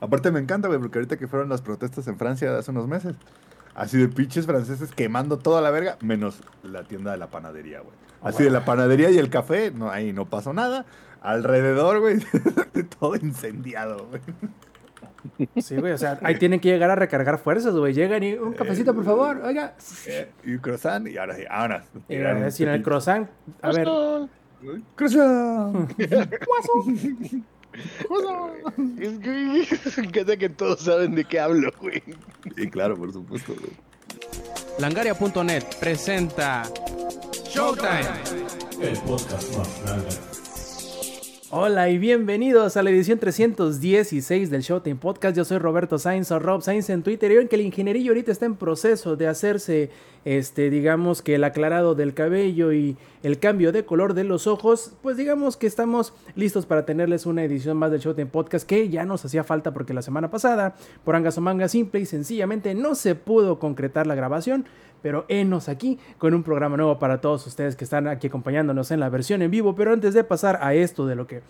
Aparte me encanta, güey, porque ahorita que fueron las protestas en Francia hace unos meses, así de pinches franceses quemando toda la verga, menos la tienda de la panadería, güey. Así de la panadería y el café, no, ahí no pasó nada. Alrededor, güey, todo incendiado, güey. Sí, güey, o sea, ahí tienen que llegar a recargar fuerzas, güey. Llegan y un cafecito, por favor, oiga. Eh, y un croissant, y ahora sí, ahora. Y ahora sí, en el croissant, a ver. Croissant. Es que me encanta que todos saben de qué hablo, güey. Y claro, por supuesto, güey. Langaria.net presenta Showtime. El podcast más grande. Hola y bienvenidos a la edición 316 del Showtime Podcast. Yo soy Roberto Sainz o Rob Sainz en Twitter. Y que el ingenierillo ahorita está en proceso de hacerse, este, digamos que el aclarado del cabello y el cambio de color de los ojos. Pues digamos que estamos listos para tenerles una edición más del Showtime Podcast que ya nos hacía falta porque la semana pasada, por angas o manga simple y sencillamente no se pudo concretar la grabación. Pero enos aquí con un programa nuevo para todos ustedes que están aquí acompañándonos en la versión en vivo. Pero antes de pasar a esto de lo que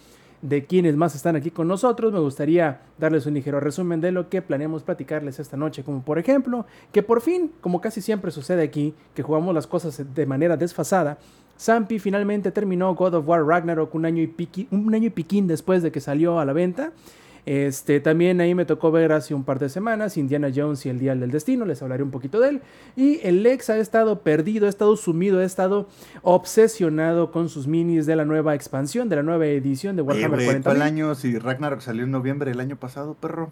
de quienes más están aquí con nosotros, me gustaría darles un ligero resumen de lo que planeamos platicarles esta noche, como por ejemplo, que por fin, como casi siempre sucede aquí, que jugamos las cosas de manera desfasada, Zampi finalmente terminó God of War Ragnarok un año y, piqui, un año y piquín después de que salió a la venta. Este, también ahí me tocó ver hace un par de semanas Indiana Jones y el Día del Destino, les hablaré un poquito de él. Y el Lex ha estado perdido, ha estado sumido, ha estado obsesionado con sus minis de la nueva expansión, de la nueva edición de Warhammer Eh, 40. el año si Ragnarok salió en noviembre del año pasado, perro?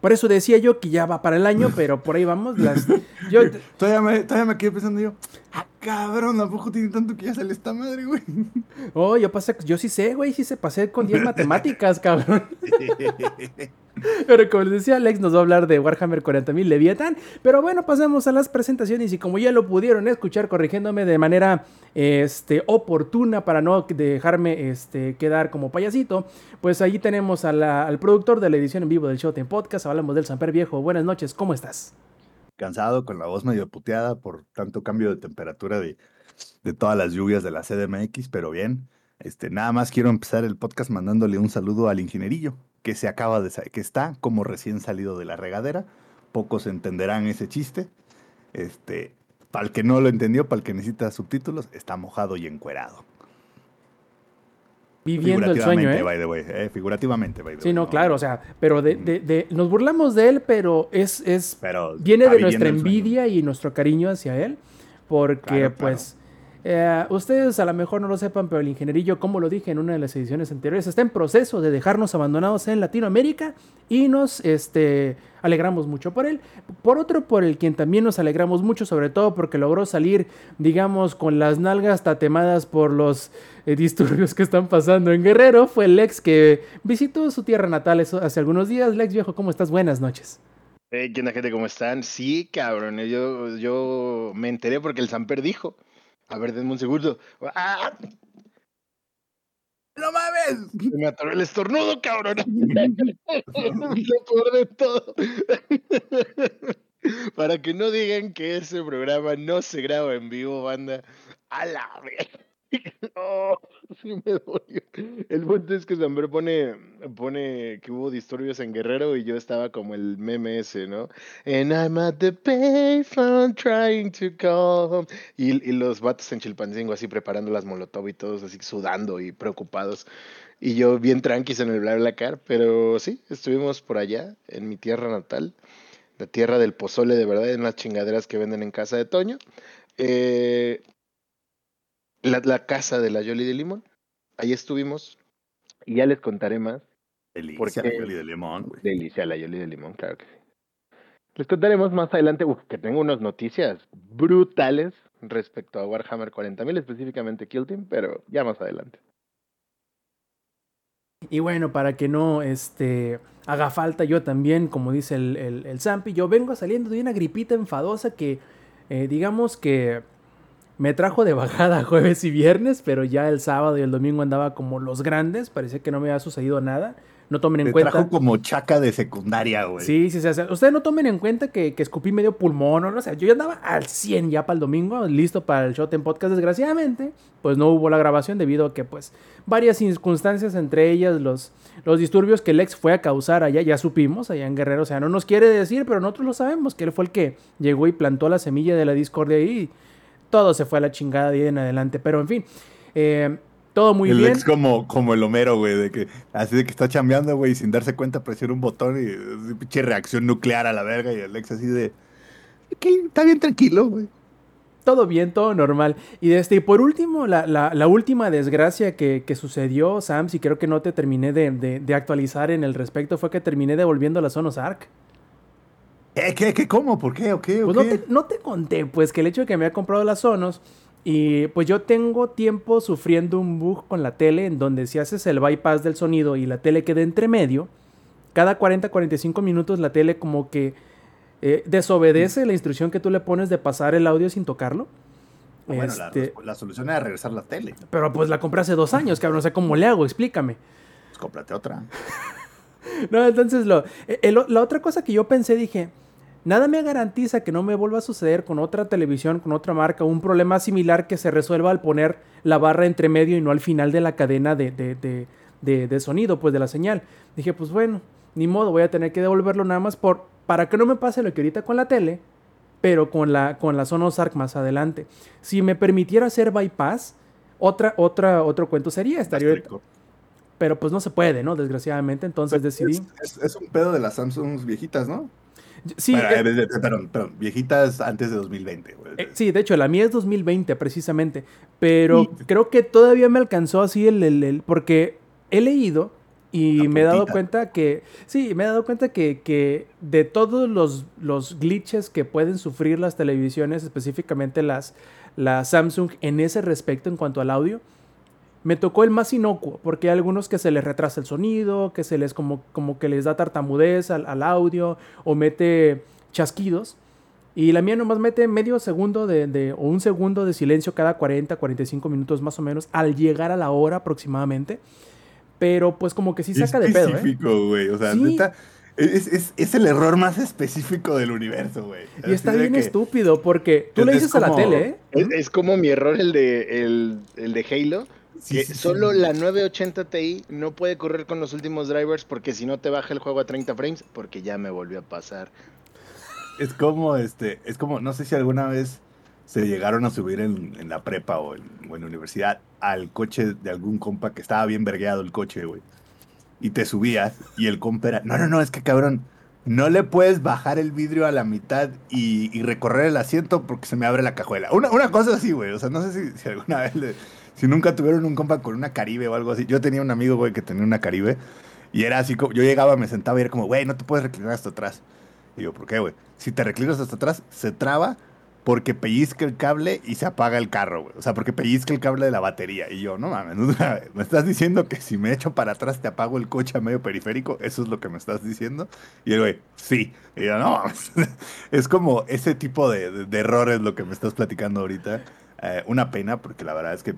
Por eso decía yo que ya va para el año, pero por ahí vamos. Las, yo, Todavía me, todavía me quedé pensando yo, ah, cabrón, ¿a poco tiene tanto que ya sale esta madre, güey? oh, yo pasé, yo sí sé, güey, sí se pasé con 10 matemáticas, cabrón. Pero como les decía, Alex nos va a hablar de Warhammer 40.000 Leviathan. Pero bueno, pasamos a las presentaciones y como ya lo pudieron escuchar corrigiéndome de manera este, oportuna para no dejarme este, quedar como payasito, pues allí tenemos a la- al productor de la edición en vivo del Showtime Podcast. Hablamos del Samper Viejo. Buenas noches, ¿cómo estás? Cansado, con la voz medio puteada por tanto cambio de temperatura de, de todas las lluvias de la CDMX, pero bien. Este, nada más quiero empezar el podcast mandándole un saludo al ingenierillo, que se acaba de que está como recién salido de la regadera. Pocos entenderán ese chiste. Este, para el que no lo entendió, para el que necesita subtítulos, está mojado y encuerado. Viviendo el sueño, Figurativamente, ¿eh? by the way, eh, Figurativamente, by the Sí, way, no, claro, o sea, pero de, de- de- nos burlamos de él, pero es, es Pero viene de nuestra envidia y nuestro cariño hacia él, porque claro. pues eh, ustedes a lo mejor no lo sepan, pero el ingenierillo, como lo dije en una de las ediciones anteriores, está en proceso de dejarnos abandonados en Latinoamérica y nos este, alegramos mucho por él. Por otro, por el quien también nos alegramos mucho, sobre todo porque logró salir, digamos, con las nalgas tatemadas por los eh, disturbios que están pasando en Guerrero, fue Lex que visitó su tierra natal hace algunos días. Lex viejo, ¿cómo estás? Buenas noches. Eh, ¿Qué onda, gente? ¿Cómo están? Sí, cabrón. eh, Yo, yo me enteré porque el Samper dijo. A ver, denme un segundo. ¡Ah! ¡No mames! Se me atoró el estornudo, cabrón. Lo peor de todo. Para que no digan que ese programa no se graba en vivo, banda. A la vez. Oh, sí me dolió. El punto es que Samper pone, pone que hubo disturbios en Guerrero y yo estaba como el meme ese, ¿no? And I'm at the payphone trying to call. Y, y los vatos en Chilpancingo así preparando las molotov y todos así sudando y preocupados. Y yo bien tranquis en el BlaBlaCar, pero sí, estuvimos por allá, en mi tierra natal, la tierra del pozole de verdad, en las chingaderas que venden en casa de Toño. Eh, la, la casa de la Yoli de Limón. Ahí estuvimos. Y ya les contaré más. Delicia, la Yoli de limón. Delicia la Yoli de Limón, claro que sí. Les contaremos más adelante uf, que tengo unas noticias brutales respecto a Warhammer 40.000, específicamente Kill Team, pero ya más adelante. Y bueno, para que no este, haga falta, yo también, como dice el, el, el Zampi, yo vengo saliendo de una gripita enfadosa que, eh, digamos que me trajo de bajada jueves y viernes, pero ya el sábado y el domingo andaba como los grandes, parecía que no me había sucedido nada. no tomen en Te cuenta. trajo como chaca de secundaria, güey. Sí, sí, sí. o sea, Ustedes no tomen en cuenta que, que escupí medio pulmón o no sé. Yo ya andaba al 100 ya para el domingo, listo para el Shot en Podcast. Desgraciadamente, pues no hubo la grabación debido a que, pues, varias circunstancias, entre ellas los, los disturbios que el ex fue a causar allá, ya supimos, allá en Guerrero. O sea, no nos quiere decir, pero nosotros lo sabemos, que él fue el que llegó y plantó la semilla de la discordia ahí. Y todo se fue a la chingada de ahí en adelante. Pero, en fin, eh, todo muy el bien. ex como, como el Homero, güey, de que así de que está chambeando, güey, y sin darse cuenta presiona un botón y pinche reacción nuclear a la verga y el ex así de "Ok, está bien tranquilo, güey. Todo bien, todo normal. Y, de este, y por último, la, la- la última desgracia que, que sucedió, Sam, si creo que no te terminé de, de- de actualizar en el respecto, fue que terminé devolviendo la Sonos Arc. ¿Eh, qué, qué, cómo? ¿Por qué? ¿O qué? ¿O Pues no te, no te conté, pues, que el hecho de que me había comprado las Sonos y pues yo tengo tiempo sufriendo un bug con la tele en donde si haces el bypass del sonido y la tele queda entre medio, cada 40-45 minutos la tele como que eh, desobedece la instrucción que tú le pones de pasar el audio sin tocarlo. Bueno, la, Este, la solución era regresar la tele. pero pues la compré hace dos años, cabrón, no sé cómo le hago, explícame. Pues cómprate otra. No, entonces lo, eh, la otra cosa que yo pensé, dije, nada me garantiza que no me vuelva a suceder con otra televisión, con otra marca, un problema similar que se resuelva al poner la barra entre medio y no al final de la cadena de, de- de- de- de sonido, pues de la señal. Dije, pues bueno, ni modo, voy a tener que devolverlo nada más por, para que no me pase lo que ahorita con la tele, pero con la, con la Sonos Arc más adelante. Si me permitiera hacer bypass, otra, otra, otro cuento sería, estaría, pero pues no se puede, ¿no? Desgraciadamente, entonces decidí... Es, es- es un pedo de las Samsung viejitas, ¿no? Sí, Bueno, eh, perdón, perdón, viejitas antes de 2020, güey. eh, sí, de hecho, la mía es 2020 precisamente, pero Sí. creo que todavía me alcanzó así el, el- el- porque he leído y me he dado cuenta que, sí, me he dado cuenta que, que de todos los, los glitches que pueden sufrir las televisiones, específicamente las, las Samsung en ese respecto en cuanto al audio, me tocó el más inocuo, porque hay algunos que se les retrasa el sonido, que se les como, como que les da tartamudez al, al audio o mete chasquidos. Y la mía nomás mete medio segundo de, de- o un segundo de silencio cada 40, 45 minutos más o menos al llegar a la hora aproximadamente. Pero pues como que sí saca de pedo, ¿eh? específico, güey. O sea, Sí. neta, es, es- es el error más específico del universo, güey. Y Así está bien estúpido porque tú es- le es dices a la como- tele, ¿eh? Es, es como mi error el de, el, el de Halo. Sí, que sí, sí. solo la 980 Ti no puede correr con los últimos drivers porque si no te baja el juego a 30 frames, porque ya me volvió a pasar. Es como, este, es como, no sé si alguna vez se llegaron a subir en, en la prepa o en, o en la universidad al coche de algún compa que estaba bien vergueado el coche, güey. Y te subías y el compa era, no, no, no, es que cabrón, no le puedes bajar el vidrio a la mitad y, y recorrer el asiento porque se me abre la cajuela. Una, una cosa así, güey. O sea, no sé si, si alguna vez, le- si nunca tuvieron un compa con una Caribe o algo así. Yo tenía un amigo, güey, que tenía una Caribe y era así como, yo llegaba, me sentaba y era como, güey, no te puedes reclinar hasta atrás. Y yo, ¿por qué, güey? Si te reclinas hasta atrás, se traba porque pellizca el cable y se apaga el carro, güey. O sea, porque pellizca el cable de la batería. Y yo, no mames, o sea, me estás diciendo que si me echo para atrás te apago el coche a medio periférico. ¿Eso es lo que me estás diciendo? Y el güey, sí. Y yo, no mames. Es como ese tipo de, de- de errores lo que me estás platicando ahorita. Eh, una pena, porque la verdad es que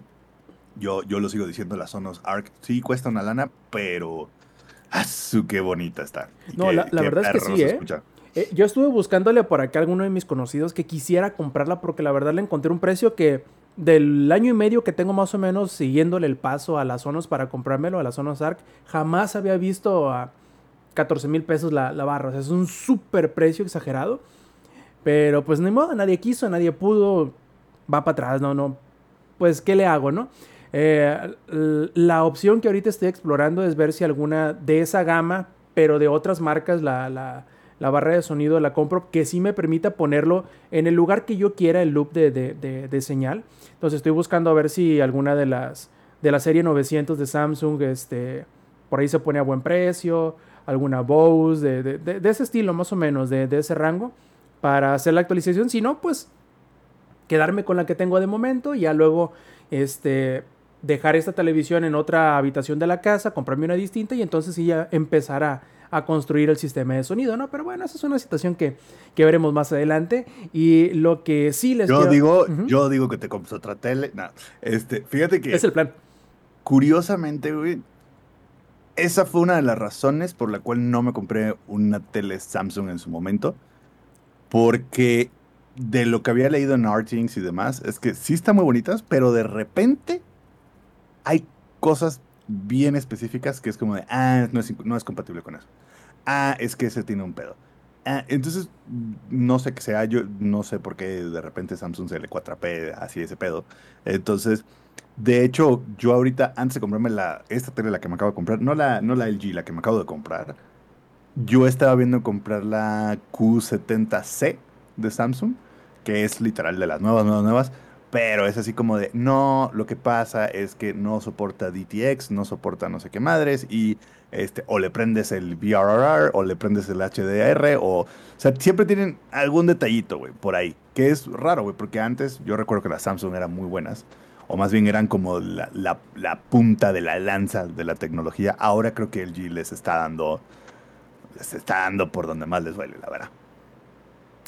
yo, yo lo sigo diciendo, la Sonos Arc sí cuesta una lana, pero... ¡Ah, su qué bonita está! No, qué- la- la qué verdad es que sí, ¿eh? Eh, yo estuve buscándole por acá a alguno de mis conocidos que quisiera comprarla porque la verdad le encontré un precio que del año y medio que tengo más o menos siguiéndole el paso a las Sonos para comprármelo, a las Sonos Arc, jamás había visto a 14 mil pesos la, la barra. O sea, es un súper precio exagerado. Pero pues ni modo, nadie quiso, nadie pudo. Va para atrás, no, no. Pues, ¿qué le hago, no? Eh, la opción que ahorita estoy explorando es ver si alguna de esa gama, pero de otras marcas, la, la, la barra de sonido la compro, que sí me permita ponerlo en el lugar que yo quiera, el loop de, de- de- señal. Entonces estoy buscando a ver si alguna de las de la serie 900 de Samsung, este, por ahí se pone a buen precio, alguna Bose, de, de- de- de ese estilo más o menos, de ese rango, para hacer la actualización. Si no, pues quedarme con la que tengo de momento y ya luego este, dejar esta televisión en otra habitación de la casa, comprarme una distinta y entonces sí ya empezar a, a construir el sistema de sonido, ¿no? Pero bueno, esa es una situación que, que veremos más adelante y lo que sí les Yo quiero- digo, yo digo que te compres otra tele. No, este, fíjate que Es el plan. curiosamente, güey, esa fue una de las razones por la cual no me compré una tele Samsung en su momento. Porque de lo que había leído en Artings y demás, es que sí están muy bonitas, pero de repente hay cosas bien específicas que es como de, ah, no es, no es compatible con eso. Ah, es que ese tiene un pedo. Ah, entonces, no sé qué sea, yo no sé por qué de repente Samsung se le 4P así ese pedo. Entonces, de hecho, yo ahorita, antes de comprarme la, esta tele, la que me acabo de comprar, no la, no la LG, la que me acabo de comprar, yo estaba viendo comprar la Q70C de Samsung, que es literal de las nuevas, nuevas, nuevas, pero es así como de, no, lo que pasa es que no soporta DTX, no soporta no sé qué madres, y este, o le prendes el VRR, o le prendes el HDR, o, o sea, siempre tienen algún detallito, güey, por ahí, que es raro, güey, porque antes yo recuerdo que las Samsung eran muy buenas, o más bien eran como la, punta de la lanza de la tecnología, ahora creo que LG les está dando, les está dando por donde más les duele, la verdad.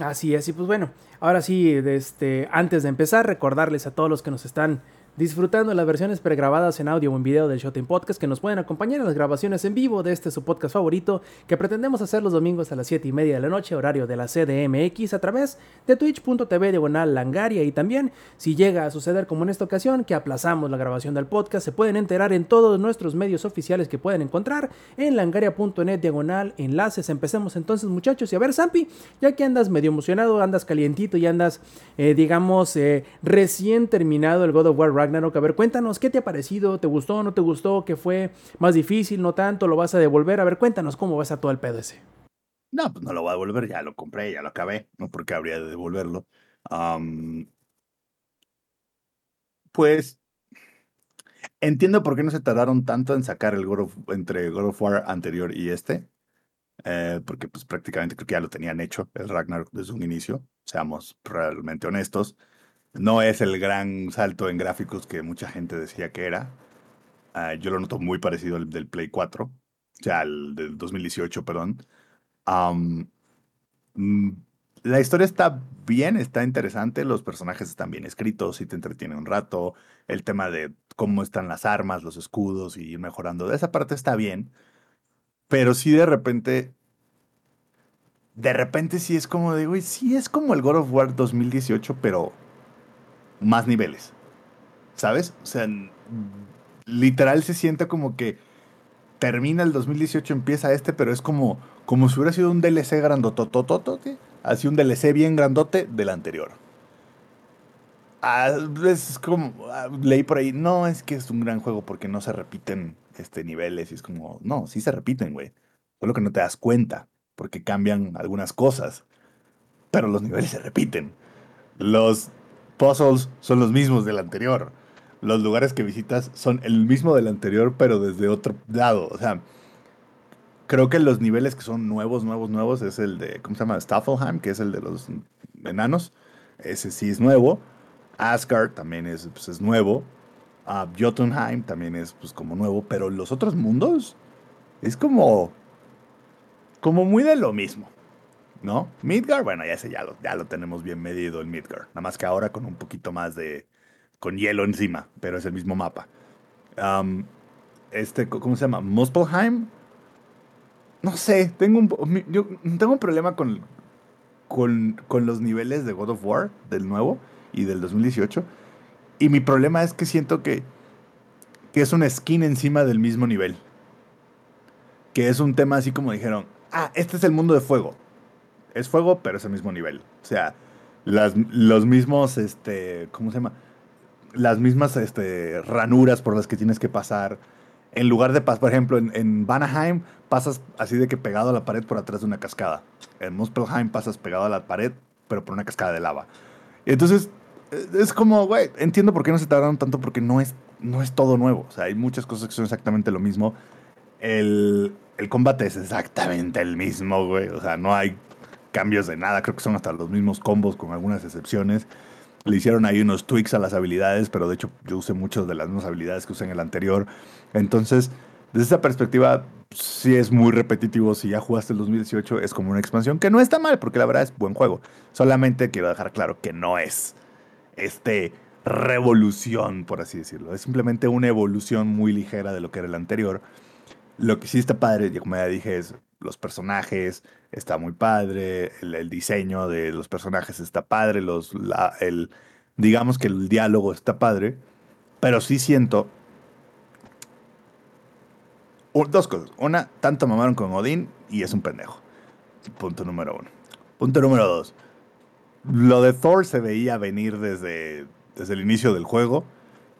Así es, y pues bueno, ahora sí, este, antes de empezar, recordarles a todos los que nos están disfrutando las versiones pregrabadas en audio o en video del Showtime Podcast que nos pueden acompañar en las grabaciones en vivo de este su podcast favorito que pretendemos hacer los domingos a las 7 y media de la noche, horario de la CDMX, a través de twitch.tv diagonal langaria y también si llega a suceder como en esta ocasión que aplazamos la grabación del podcast se pueden enterar en todos nuestros medios oficiales que pueden encontrar en langaria.net diagonal enlaces. Empecemos entonces muchachos y a ver Zampi, ya que andas medio emocionado, andas calientito y andas eh, digamos eh, recién terminado el God of War Ragnarok. A ver, cuéntanos, ¿qué te ha parecido? ¿Te gustó? ¿No te gustó? ¿Qué fue más difícil? ¿No tanto? ¿Lo vas a devolver? A ver, cuéntanos cómo vas a todo el pedo ese. No, pues no lo voy a devolver, ya lo compré, ya lo acabé, no porque habría de devolverlo. Pues entiendo por qué no se tardaron tanto en sacar el God entre God of War anterior y este, eh, porque pues prácticamente creo que ya lo tenían hecho el Ragnarok desde un inicio, seamos realmente honestos. No es el gran salto en gráficos que mucha gente decía que era. Uh, yo lo noto muy parecido al del Play 4, o sea, al del 2018, perdón. Um, la historia está bien, está interesante, los personajes están bien escritos y te entretiene un rato. El tema de cómo están las armas, los escudos y mejorando, esa parte está bien. Pero sí de repente, de repente sí es como de, güey, sí es como el God of War 2018, pero más niveles. ¿Sabes? O sea, literal se siente como que termina el 2018, empieza este, pero es como, como si hubiera sido un DLC grandotototote, así un DLC bien grandote del anterior. Ah, es como, ah, leí por ahí, no, es que es un gran juego porque no se repiten este, niveles, y es como, no, sí se repiten, güey. Solo que no te das cuenta, porque cambian algunas cosas, pero los niveles se repiten. Los puzzles son los mismos del anterior. Los lugares que visitas son el mismo del anterior, pero desde otro lado. O sea, creo que los niveles que son nuevos, nuevos, nuevos es el de, ¿cómo se llama? Staffelheim, que es el de los enanos. Ese sí es nuevo. Asgard también es, pues, es nuevo. Uh, Jotunheim también es pues como nuevo, pero los otros mundos es como como muy de lo mismo, ¿no? Midgar, bueno, ya ese ya lo, ya lo tenemos bien medido el Midgar, nada más que ahora con un poquito más de con hielo encima, pero es el mismo mapa. Este, ¿cómo se llama? Muspelheim. No sé, tengo un, yo tengo un problema con, con, con los niveles de God of War, del nuevo y del 2018. Y mi problema es que siento que, que es una skin encima del mismo nivel. Que es un tema así como dijeron, ah, este es el mundo de fuego. Es fuego, pero es el mismo nivel. O sea, las, los mismos, este, ¿cómo se llama? Las mismas este, ranuras por las que tienes que pasar. En lugar de pasar, por ejemplo, en, en Vanaheim pasas así de que pegado a la pared por atrás de una cascada. En Muspelheim pasas pegado a la pared, pero por una cascada de lava. Entonces, es como, güey, entiendo por qué no se tardaron tanto, porque no es, no es todo nuevo. O sea, hay muchas cosas que son exactamente lo mismo. El, el combate es exactamente el mismo, güey. O sea, no hay cambios de nada. Creo que son hasta los mismos combos, con algunas excepciones. Le hicieron ahí unos tweaks a las habilidades, pero de hecho yo usé muchas de las mismas habilidades que usé en el anterior. Entonces, desde esa perspectiva, sí es muy repetitivo. Si ya jugaste el 2018, es como una expansión que no está mal, porque la verdad es buen juego. Solamente quiero dejar claro que no es este revolución, por así decirlo. Es simplemente una evolución muy ligera de lo que era el anterior. Lo que sí está padre, y como ya dije, es los personajes, está muy padre, el, diseño de los personajes está padre, los, el, digamos que el diálogo está padre, pero sí siento dos cosas. Una, tanto mamaron con Odín y es un pendejo. Punto número uno. Punto número dos. Lo de Thor se veía venir desde, desde el inicio del juego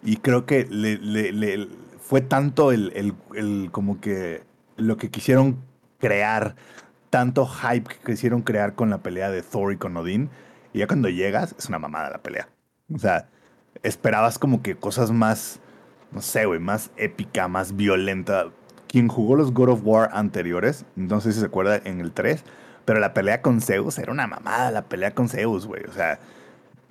y creo que le- fue tanto el, el- el- como que lo que quisieron crear, tanto hype que quisieron crear con la pelea de Thor y con Odín y ya cuando llegas es una mamada la pelea. O sea, esperabas como que cosas más, no sé, güey, más épica, más violenta. Quien jugó los God of War anteriores, no sé si se acuerda en el 3, pero la pelea con Zeus era una mamada, la pelea con Zeus, güey. O sea,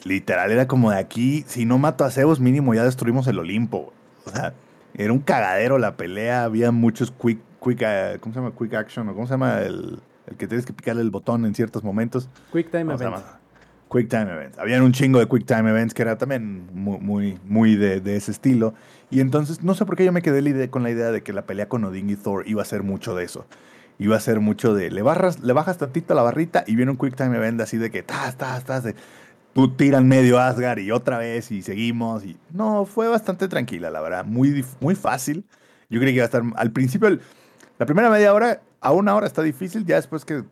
literal era como de aquí, si no mato a Zeus, mínimo ya destruimos el Olimpo. O sea, era un cagadero la pelea, había muchos quick, quick, eh, ¿cómo se llama? Quick action, o ¿cómo se llama? El, el que tienes que picarle el botón en ciertos momentos. Quick Time ¿Cómo se Event. llama? Quick Time Events. Habían un chingo de Quick Time Events que era también muy, muy, muy de, de ese estilo. Y entonces, no sé por qué yo me quedé la idea- con la idea de que la pelea con Odin y Thor iba a ser mucho de eso. Iba a ser mucho de, le, barras, le bajas tantito la barrita y viene un Quick Time Event así de que, tas, tas, tas, de, tú tiran medio Asgard y otra vez y seguimos. Y no, fue bastante tranquila, la verdad. Muy, muy fácil. Yo creí que iba a estar, al principio, el- la primera media hora, a una hora está difícil, ya después que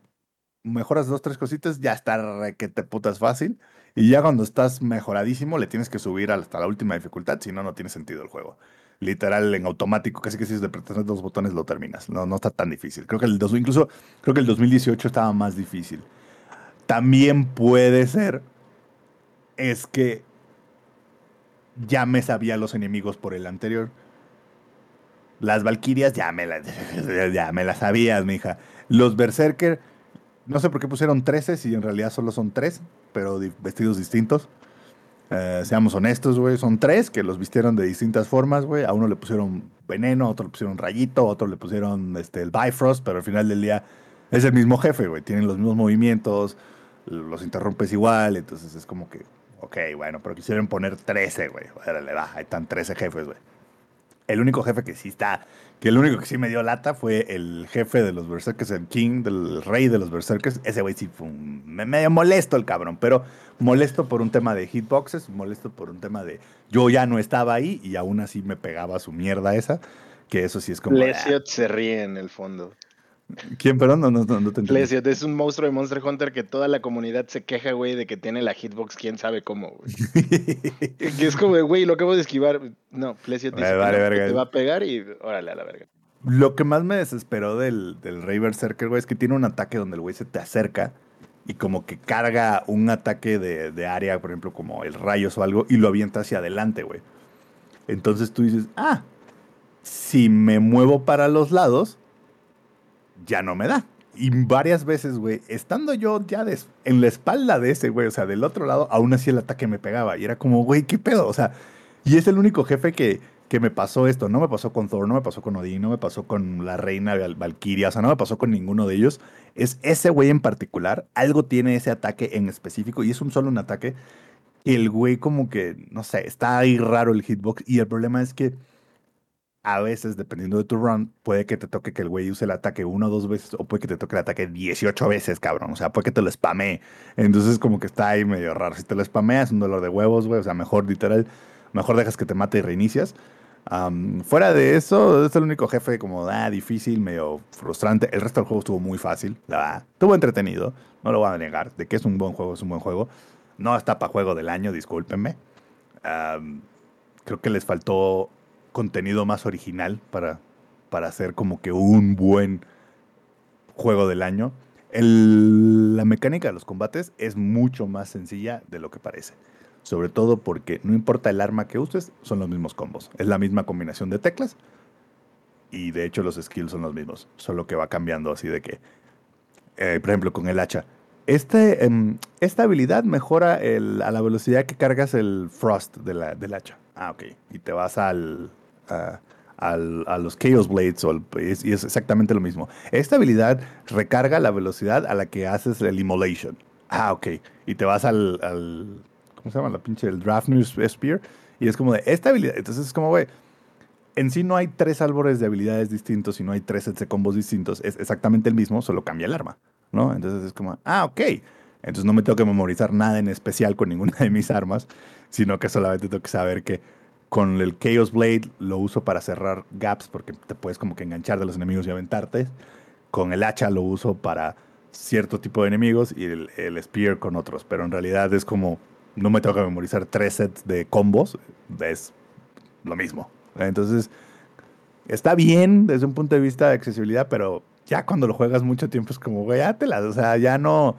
mejoras dos, tres cositas, ya está requete putas fácil. Y ya cuando estás mejoradísimo, le tienes que subir hasta la última dificultad, si no, no tiene sentido el juego. Literal, en automático, casi que si apretar dos botones lo terminas. No, no está tan difícil. Creo que el dos, incluso creo que el 2018 estaba más difícil. También puede ser es que ya me sabía los enemigos por el anterior. Las Valkyrias ya me las, ya me las sabías, mija. Los Berserker, no sé por qué pusieron 13 si en realidad solo son 3, pero vestidos distintos. Eh, seamos honestos, güey. Son tres que los vistieron de distintas formas, güey. A uno le pusieron veneno, a otro le pusieron rayito, a otro le pusieron este, el Bifrost, pero al final del día es el mismo jefe, güey. Tienen los mismos movimientos, los interrumpes igual, entonces es como que, ok, bueno, pero quisieron poner 13, güey. Órale, va, ahí están 13 jefes, güey. El único jefe que sí está, que el único que sí me dio lata fue el jefe de los Berserkers, el King, del rey de los Berserkers. Ese güey sí fue un, me medio molesto el cabrón, pero molesto por un tema de hitboxes, molesto por un tema de yo ya no estaba ahí y aún así me pegaba su mierda esa, que eso sí es como... Lesiot se ríe en el fondo. ¿Quién, perdón? No, no, no, no te. Lesiot es un monstruo de Monster Hunter que toda la comunidad se queja, güey, de que tiene la hitbox quién sabe cómo, güey. Que es como güey, lo acabo de esquivar. No, Lesiot dice Vale, que vale, te va a pegar y órale a la verga. Lo que más me desesperó del, del Rey Berserker, güey, es que tiene un ataque donde el güey se te acerca y como que carga un ataque de, de área, por ejemplo, como el rayos o algo, y lo avienta hacia adelante, güey. Entonces tú dices, ah, si me muevo para los lados, ya no me da. Y varias veces, güey, estando yo ya des- en la espalda de ese, güey, o sea, del otro lado, aún así el ataque me pegaba. Y era como, güey, ¿qué pedo? O sea, y es el único jefe que, que me pasó esto. No me pasó con Thor, no me pasó con Odín, no me pasó con la reina Val- Valkyria, o sea, no me pasó con ninguno de ellos. Es ese güey en particular, algo tiene ese ataque en específico y es un solo un ataque que el güey como que, no sé, está ahí raro el hitbox y el problema es que a veces, dependiendo de tu run, puede que te toque que el güey use el ataque una o dos veces, o puede que te toque el ataque 18 veces, cabrón. O sea, puede que te lo spamee. Entonces, como que está ahí medio raro. Si te lo spameas, un dolor de huevos, güey. O sea, mejor literal, mejor dejas que te mate y reinicias. Fuera de eso, es el único jefe como, ah, difícil, medio frustrante. El resto del juego estuvo muy fácil, la verdad. Estuvo entretenido, no lo voy a negar. De que es un buen juego, es un buen juego. No está para juego del año, discúlpenme. Creo que les faltó contenido más original para, para hacer como que un buen juego del año. La mecánica de los combates es mucho más sencilla de lo que parece. Sobre todo porque no importa el arma que uses, son los mismos combos. Es la misma combinación de teclas. Y de hecho los skills son los mismos. Solo que va cambiando así de que, eh, por ejemplo, con el hacha. Este, em, esta habilidad mejora a la velocidad que cargas el frost de la, del hacha. Ah, ok. Y te vas al, a, a los Chaos Blades o es- y es exactamente lo mismo. Esta habilidad recarga la velocidad a la que haces el Immolation. Ah, ok. Y te vas al, al- ¿cómo se llama? La pinche, el Draftnir Spear. Y es como de, esta habilidad, entonces es como, güey, en sí no hay tres árboles de habilidades distintos y no hay tres sets de combos distintos. Es exactamente el mismo, solo cambia el arma, ¿no? Entonces es como, ah, ok. Entonces no me tengo que memorizar nada en especial con ninguna de mis armas, sino que solamente tengo que saber que con el Chaos Blade lo uso para cerrar gaps porque te puedes como que enganchar de los enemigos y aventarte. Con el hacha lo uso para cierto tipo de enemigos y el, Spear con otros. Pero en realidad es como, no me tengo que memorizar tres sets de combos, es lo mismo. Entonces, está bien desde un punto de vista de accesibilidad, pero ya cuando lo juegas mucho tiempo es como, güey, ya te las, o sea, ya no,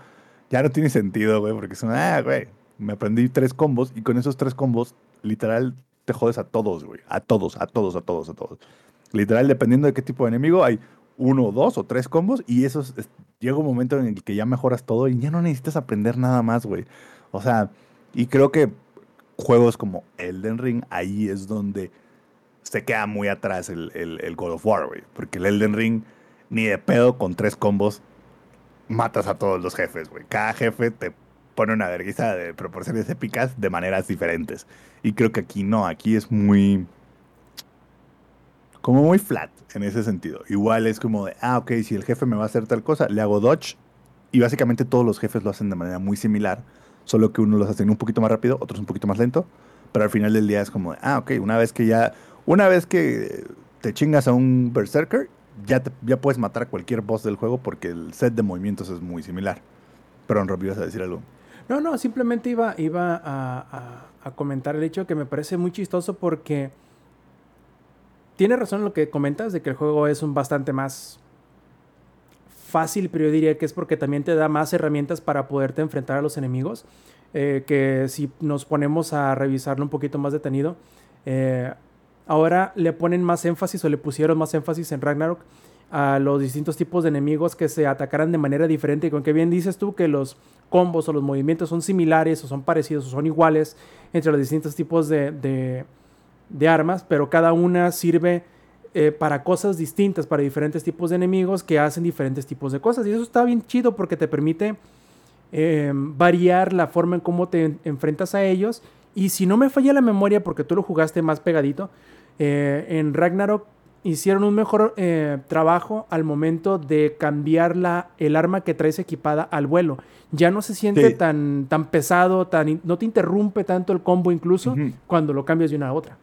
ya no tiene sentido, güey, porque son, ah, güey, me aprendí tres combos y con esos tres combos, literal, te jodes a todos, güey, a todos, a todos, a todos, a todos. Literal, dependiendo de qué tipo de enemigo, hay uno, dos o tres combos y eso es- es- llega un momento en el que ya mejoras todo y ya no necesitas aprender nada más, güey. O sea, y creo que juegos como Elden Ring, ahí es donde se queda muy atrás el, el, el God of War, güey. Porque el Elden Ring, ni de pedo, con tres combos, matas a todos los jefes, güey. Cada jefe te pone una vergüenza de proporciones épicas de maneras diferentes. Y creo que aquí no, aquí es muy... Como muy flat en ese sentido. Igual es como de, ah, ok, si el jefe me va a hacer tal cosa, le hago dodge. Y básicamente todos los jefes lo hacen de manera muy similar. Solo que uno los hace un poquito más rápido, otros un poquito más lento. Pero al final del día es como, de, ah, ok, una vez que ya una vez que te chingas a un Berserker, ya, te- ya puedes matar a cualquier boss del juego porque el set de movimientos es muy similar. Pero Rob, ibas a decir algo. No, no, simplemente iba, iba a, comentar el hecho que me parece muy chistoso porque tiene razón lo que comentas de que el juego es un bastante más fácil, pero yo diría que es porque también te da más herramientas para poderte enfrentar a los enemigos. eh, que si nos ponemos a revisarlo un poquito más detenido, eh, ahora le ponen más énfasis o le pusieron más énfasis en Ragnarok a los distintos tipos de enemigos que se atacaran de manera diferente. Y con que bien dices tú que los combos o los movimientos son similares o son parecidos o son iguales entre los distintos tipos de, de- armas, pero cada una sirve eh, para cosas distintas, para diferentes tipos de enemigos que hacen diferentes tipos de cosas. Y eso está bien chido porque te permite eh, variar la forma en cómo te en- enfrentas a ellos. Y si no me falla la memoria, porque tú lo jugaste más pegadito, eh, en Ragnarok hicieron un mejor eh, trabajo al momento de cambiar la, el arma que traes equipada al vuelo. Ya no se siente Sí. tan, tan pesado, tan, in- no te interrumpe tanto el combo incluso cuando lo cambias de una a otra.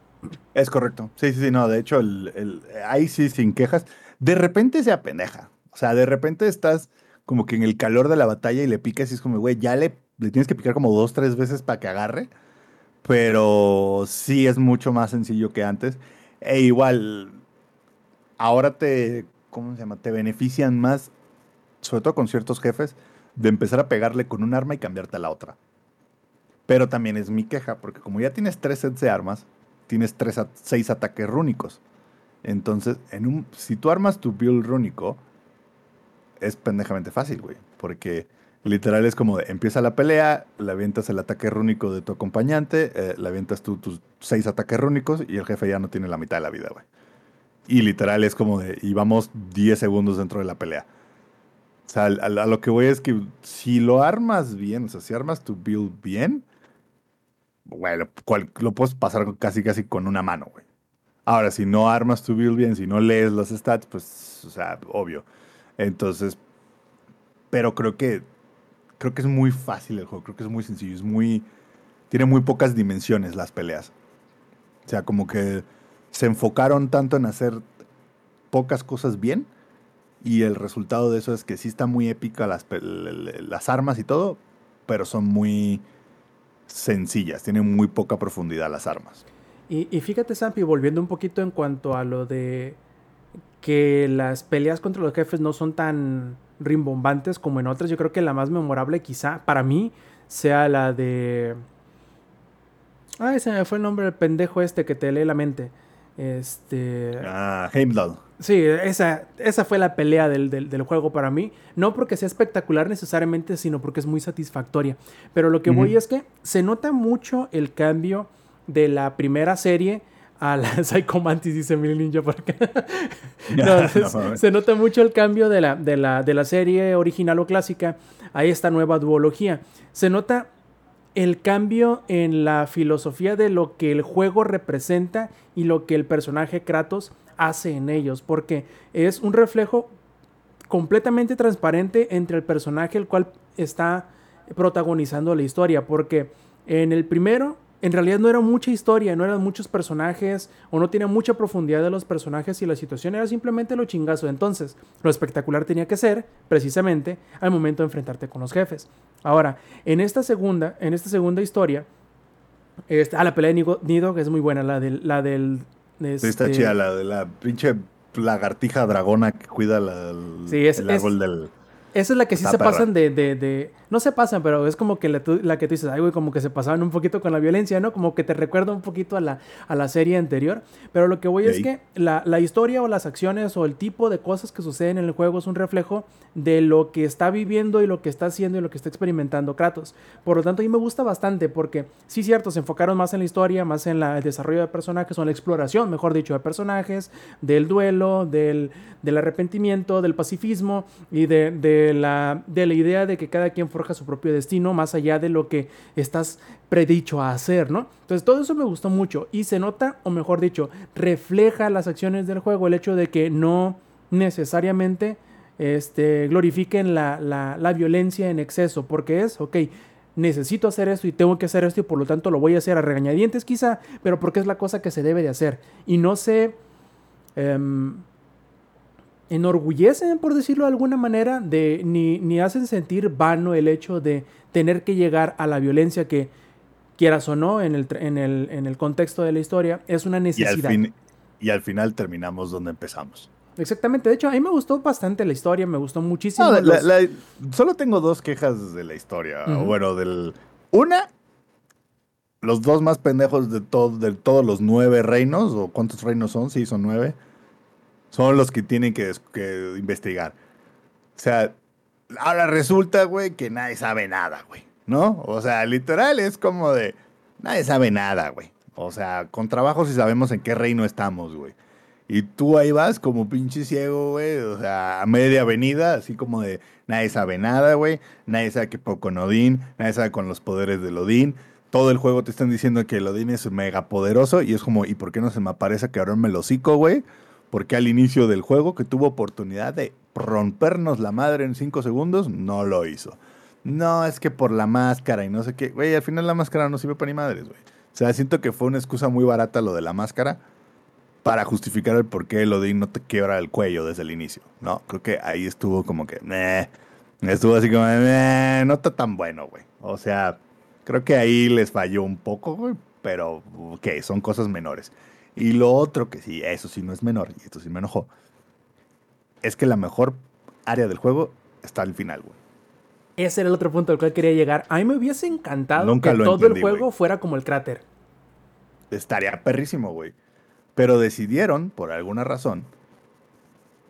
Es correcto. Sí, sí, sí, no, de hecho, el, el- ahí sí, sin quejas. De repente se apendeja. O sea, de repente estás como que en el calor de la batalla y le picas y es como, güey, ya le, le tienes que picar como dos, tres veces para que agarre. Pero sí es mucho más sencillo que antes. E igual, ahora te, ¿cómo se llama? Te benefician más, sobre todo con ciertos jefes, de empezar a pegarle con un arma y cambiarte a la otra. Pero también es mi queja, porque como ya tienes tres sets de armas, tienes tres seis ataques rúnicos. Entonces, en un, si tú armas tu build rúnico, es pendejamente fácil, güey. Porque literal es como de, empieza la pelea, le avientas el ataque rúnico de tu acompañante, eh, le avientas tú tus seis ataques rúnicos y el jefe ya no tiene la mitad de la vida, güey. Y literal es como de, y vamos 10 segundos dentro de la pelea. O sea, a, lo que voy es que si lo armas bien, o sea, si armas tu build bien, bueno, lo puedes pasar casi casi con una mano, güey. Ahora, si no armas tu build bien, si no lees los stats, pues, o sea, obvio. Entonces, pero creo que creo que es muy fácil el juego, creo que es muy sencillo, es muy tiene muy pocas dimensiones las peleas. O sea, como que se enfocaron tanto en hacer pocas cosas bien y el resultado de eso es que sí está muy épica las, las armas y todo, pero son muy sencillas, tienen muy poca profundidad las armas. Y, y fíjate, Sampi, volviendo un poquito en cuanto a lo de que las peleas contra los jefes no son tan rimbombantes como en otras, yo creo que la más memorable quizá para mí sea la de... Ay, se me fue el nombre del pendejo este que te lee la mente. Este... Ah, Heimdall. Sí, esa, esa fue la pelea del, del- del juego para mí. No porque sea espectacular necesariamente, sino porque es muy satisfactoria. Pero lo que voy es que se nota mucho el cambio de la primera serie a la Psycho Mantis, dice Mil Ninja por acá. No, No se nota mucho el cambio de la, de, la, de la serie original o clásica a esta nueva duología. Se nota el cambio en la filosofía de lo que el juego representa y lo que el personaje Kratos hace en ellos, porque es un reflejo completamente transparente entre el personaje el cual está protagonizando la historia, porque en el primero en realidad no era mucha historia, no eran muchos personajes o no tenía mucha profundidad de los personajes y la situación era simplemente lo chingazo. Entonces, lo espectacular tenía que ser precisamente al momento de enfrentarte con los jefes. Ahora, en esta segunda, en esta segunda historia, este, ah, la pelea de Nido, que es muy buena, la del, la del Sí, está este, chida, la de la pinche lagartija dragona que cuida la, el, Sí, es- el es- árbol del... Esa es la que sí se perra. pasan de, de, de- No se pasan, pero es como que la, que tú dices, ay, güey, como que se pasaban un poquito con la violencia, ¿no? Como que te recuerda un poquito a la, a la serie anterior. Pero lo que voy es que la, la historia o las acciones o el tipo de cosas que suceden en el juego es un reflejo de lo que está viviendo y lo que está haciendo y lo que está experimentando Kratos. Por lo tanto, a mí me gusta bastante porque, sí, cierto, se enfocaron más en la historia, más en la- el desarrollo de personajes o en la exploración, mejor dicho, de personajes, del duelo, del, del arrepentimiento, del pacifismo y de, de la, de la idea de que cada quien su propio destino más allá de lo que estás predicho a hacer, ¿no? Entonces todo eso me gustó mucho y se nota, o mejor dicho, refleja las acciones del juego el hecho de que no necesariamente este, glorifiquen la, la- la violencia en exceso, porque es, ok, necesito hacer esto y tengo que hacer esto y por lo tanto lo voy a hacer a regañadientes quizá, pero porque es la cosa que se debe de hacer. Y no se em, enorgullecen, por decirlo de alguna manera, de, ni, ni hacen sentir vano el hecho de tener que llegar a la violencia que, quieras o no, en el, en el, en el contexto de la historia, es una Y al, necesidad. fin, y al final terminamos donde empezamos. Exactamente, de hecho, a mí me gustó bastante la historia, me gustó muchísimo. No, la- los- la- solo tengo dos quejas de la historia. Bueno, del. Una, los dos más pendejos de, todo, de todos los nueve reinos, o cuántos reinos son, sí, son nueve, son los que tienen que, que investigar. O sea, ahora resulta, güey, que nadie sabe nada, güey. ¿No? O sea, literal es como de. Nadie sabe nada, güey. O sea, con trabajo sí sabemos en qué reino estamos, güey. Y tú ahí vas como pinche ciego, güey. O sea, a media avenida, así como de nadie sabe nada, güey. Nadie sabe qué poco con Odín. Nadie sabe con los poderes del Odín. Todo el juego te están diciendo que el Odín es mega poderoso. Y es como, ¿y por qué no se me aparece que ahora me lo güey? Porque al inicio del juego, que tuvo oportunidad de rompernos la madre en cinco segundos, no lo hizo. No, es que por la máscara y no sé qué. Güey, al final la máscara no sirve para ni madres, güey. O sea, siento que fue una excusa muy barata lo de la máscara para justificar el por qué el Odín no te quiebra el cuello desde el inicio, ¿no? Creo que ahí estuvo como que, meh, estuvo así como, meh, no está tan bueno, güey. O sea, creo que ahí les falló un poco, güey, pero, ok, son cosas menores. Y lo otro que sí, eso sí no es menor, y esto sí me enojó, es que la mejor área del juego está al final, güey. Ese era el otro punto al cual quería llegar. A mí me hubiese encantado Nunca que todo entendí, el juego fuera como el cráter. Estaría perrísimo, güey. Pero decidieron, por alguna razón,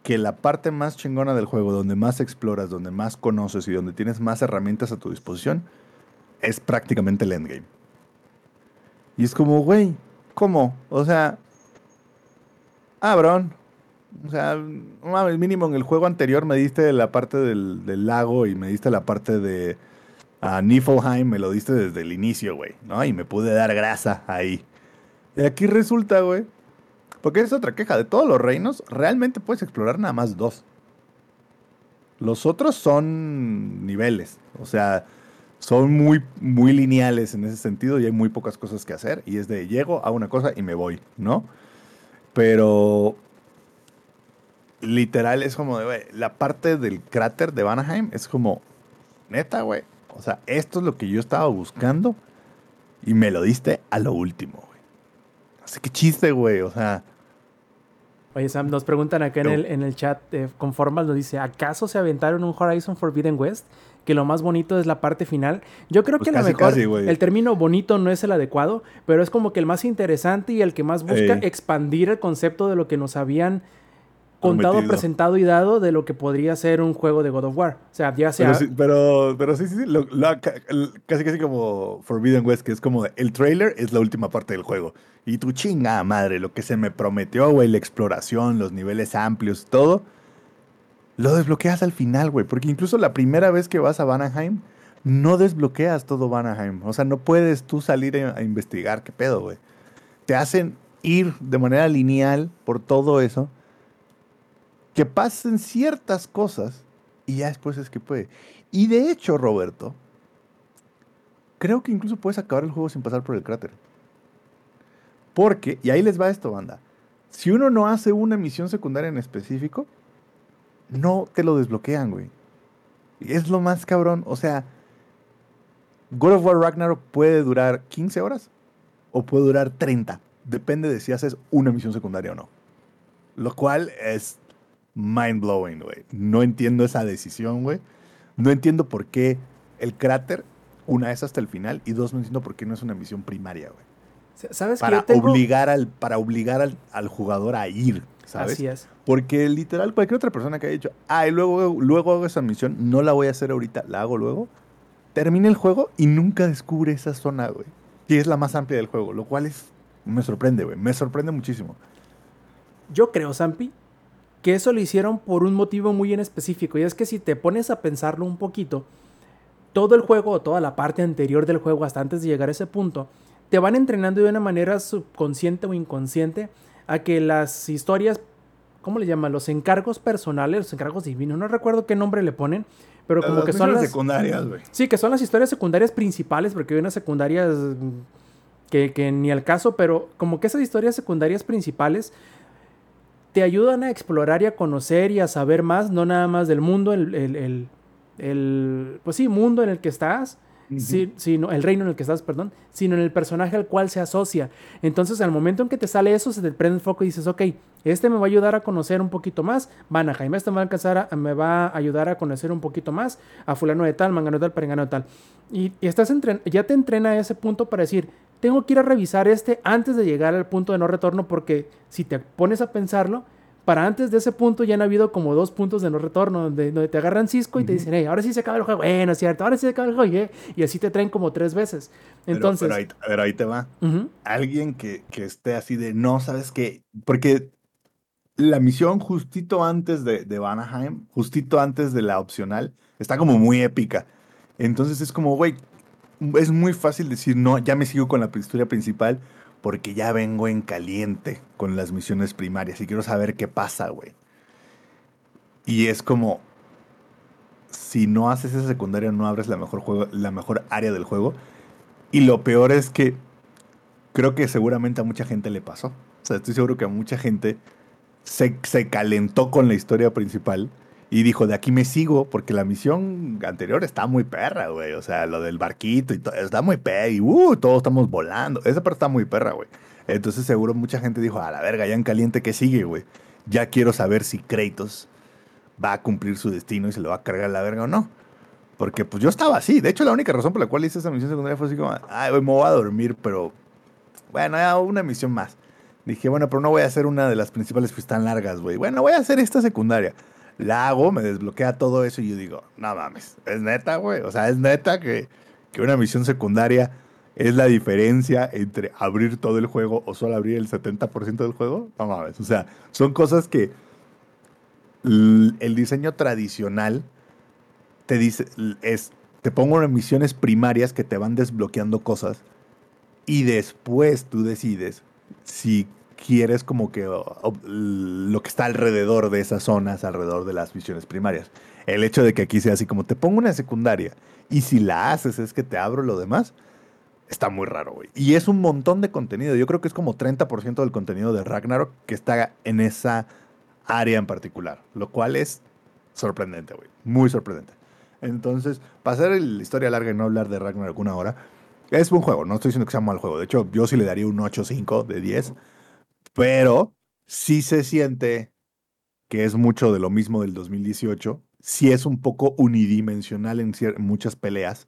que la parte más chingona del juego, donde más exploras, donde más conoces y donde tienes más herramientas a tu disposición, es prácticamente el endgame. Y es como, güey, ¿cómo? O sea, ah, bron. O sea, mames, mínimo en el juego anterior me diste la parte del, del lago y me diste la parte de a Niflheim, me lo diste desde el inicio, güey, ¿no? Y me pude dar grasa ahí. Y aquí resulta, güey, porque es otra queja, de todos los reinos, realmente puedes explorar nada más dos. Los otros son niveles, o sea, son muy, muy lineales en ese sentido y hay muy pocas cosas que hacer. Y es de llego, hago una cosa y me voy, ¿no? Pero literal es como de, güey, la parte del cráter de Vanaheim es como, neta, güey. O sea, esto es lo que yo estaba buscando y me lo diste a lo último, güey. Así que chiste, güey, o sea, Oye, Sam, nos preguntan acá en el, en el chat, eh, con formas, nos dice, ¿acaso se aventaron un Horizon Forbidden West? Que lo más bonito es la parte final. Yo creo Pues que a lo casi, mejor casi, güey. el término bonito no es el adecuado, pero es como que el más interesante y el que más busca Ey. expandir el concepto de lo que nos habían contado, presentado y dado de lo que podría ser un juego de God of War. O sea, ya sea... Pero sí, pero, pero sí, sí, sí, lo- lo- casi casi como Forbidden West, que es como el trailer es la última parte del juego. Y tu chinga madre, lo que se me prometió, güey, la exploración, los niveles amplios, todo, lo desbloqueas al final, güey. Porque incluso la primera vez que vas a Vanaheim, no desbloqueas todo Vanaheim. O sea, no puedes tú salir a, investigar qué pedo, güey. Te hacen ir de manera lineal por todo eso. Que pasen ciertas cosas y ya después es que puede. Y de hecho, Roberto, creo que incluso puedes acabar el juego sin pasar por el cráter. Porque, y ahí les va esto, banda. Si uno no hace una misión secundaria en específico, no te lo desbloquean, güey. Es lo más cabrón. O sea, God of War Ragnarok puede durar 15 horas o puede durar 30. Depende de si haces una misión secundaria o no. Lo cual es mind blowing, güey. No entiendo esa decisión, güey. No entiendo por qué el cráter, una es hasta el final y dos, no entiendo por qué no es una misión primaria, güey. ¿Sabes que Para yo tengo... obligar, al, para obligar al, al jugador a ir, ¿sabes? Así es. Porque literal, cualquier otra persona que haya dicho, ah, y luego, luego hago esa misión, no la voy a hacer ahorita, la hago luego, termina el juego y nunca descubre esa zona, güey. Que es la más amplia del juego, lo cual es, me sorprende, güey, me sorprende muchísimo. Yo creo, Zampi, que eso lo hicieron por un motivo muy en específico. Y es que si te pones a pensarlo un poquito, todo el juego o toda la parte anterior del juego, hasta antes de llegar a ese punto, te van entrenando de una manera subconsciente o inconsciente a que las historias, ¿cómo le llaman? Los encargos personales, los encargos divinos, no recuerdo qué nombre le ponen, pero como Las que son las... secundarias, güey. Sí, que son las historias secundarias principales, porque hay unas secundarias mm, que, que ni al caso, pero como que esas historias secundarias principales te ayudan a explorar y a conocer y a saber más, no nada más del mundo, el, el, el- el, pues sí, mundo en el que estás, sino el reino en el que estás, perdón, sino en el personaje al cual se asocia. Entonces, al momento en que te sale eso, se te prende el foco y dices, ok, este me va a ayudar a conocer un poquito más, Vanaheim, este me va a, alcanzar a- me va a ayudar a conocer un poquito más a fulano de tal, mangano de tal, perengano de tal. Y, y estás ya te entrena a ese punto para decir, tengo que ir a revisar este antes de llegar al punto de no retorno, porque si te pones a pensarlo, para antes de ese punto ya han habido como dos puntos de no retorno, donde, donde te agarran Cisco y te dicen, hey, ahora sí se acaba el juego, bueno, es cierto, ahora sí se acaba el juego, yeah", y así te traen como tres veces. Pero- Entonces, Pero, ahí, pero ahí te va. ujú, Alguien que, que esté así de, no, ¿sabes qué? Porque la misión justito antes de, de Vanaheim, justito antes de la opcional, está como muy épica. Entonces es como, güey, es muy fácil decir, no, ya me sigo con la historia principal porque ya vengo en caliente con las misiones primarias y quiero saber qué pasa, güey. Y es como, si no haces esa secundaria, no abres la mejor, juego, la mejor área del juego. Y lo peor es que creo que seguramente a mucha gente le pasó. O sea, estoy seguro que a mucha gente se, se calentó con la historia principal y dijo, de aquí me sigo, porque la misión anterior está muy perra, güey. O sea, lo del barquito y todo, está muy perra. Y uh, todos estamos volando. Esa parte está muy perra, güey. Entonces seguro mucha gente dijo, a la verga, ya en caliente, ¿qué sigue, güey? Ya quiero saber si Kratos va a cumplir su destino y se lo va a cargar a la verga o no. Porque pues yo estaba así. De hecho, la única razón por la cual hice esa misión secundaria fue así como, ay, güey, me voy a dormir, pero bueno, ya una misión más. Dije, bueno, pero no voy a hacer una de las principales pues tan largas, güey. Bueno, voy a hacer esta secundaria. La hago, me desbloquea todo eso y yo digo, no mames, es neta, güey. O sea, es neta que, que una misión secundaria es la diferencia entre abrir todo el juego o solo abrir el 70% del juego. No mames. O sea, son cosas que el diseño tradicional te dice, es, te pongo unas misiones primarias que te van desbloqueando cosas y después tú decides si quieres como que lo que está alrededor de esas zonas, alrededor de las misiones primarias. El hecho de que aquí sea así como te pongo una secundaria y si la haces es que te abro lo demás, está muy raro, güey. Y es un montón de contenido. Yo creo que es como 30% del contenido de Ragnarok que está en esa área en particular, lo cual es sorprendente, güey. Muy sorprendente. Entonces, pasar la historia larga y no hablar de Ragnarok una hora, es buen juego. No estoy diciendo que sea mal juego. De hecho, yo sí le daría un 8.5 de 10. Pero sí se siente que es mucho de lo mismo del 2018. Sí es un poco unidimensional en muchas peleas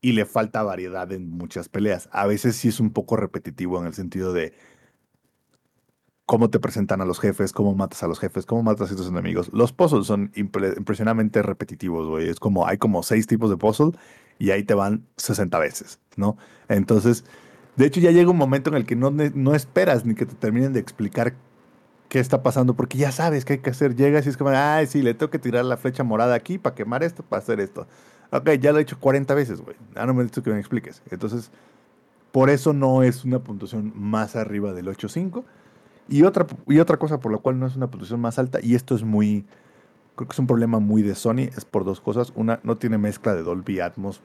y le falta variedad en muchas peleas. A veces sí es un poco repetitivo en el sentido de cómo te presentan a los jefes, cómo matas a los jefes, cómo matas a tus enemigos. Los puzzles son impre- impresionantemente repetitivos, güey. Es como, hay como seis tipos de puzzle y ahí te van 60 veces, ¿no? Entonces, de hecho ya llega un momento en el que no, no esperas ni que te terminen de explicar qué está pasando, porque ya sabes qué hay que hacer. Llegas y es como, ay, sí, le tengo que tirar la flecha morada aquí para quemar esto, para hacer esto. Ok, ya lo he hecho 40 veces, güey. Ah, no me necesito que me expliques. Entonces, por eso no es una puntuación más arriba del 8.5. Y otra, y otra cosa por la cual no es una puntuación más alta, y esto es muy, creo que es un problema muy de Sony, es por dos cosas. Una, no tiene mezcla de Dolby Atmos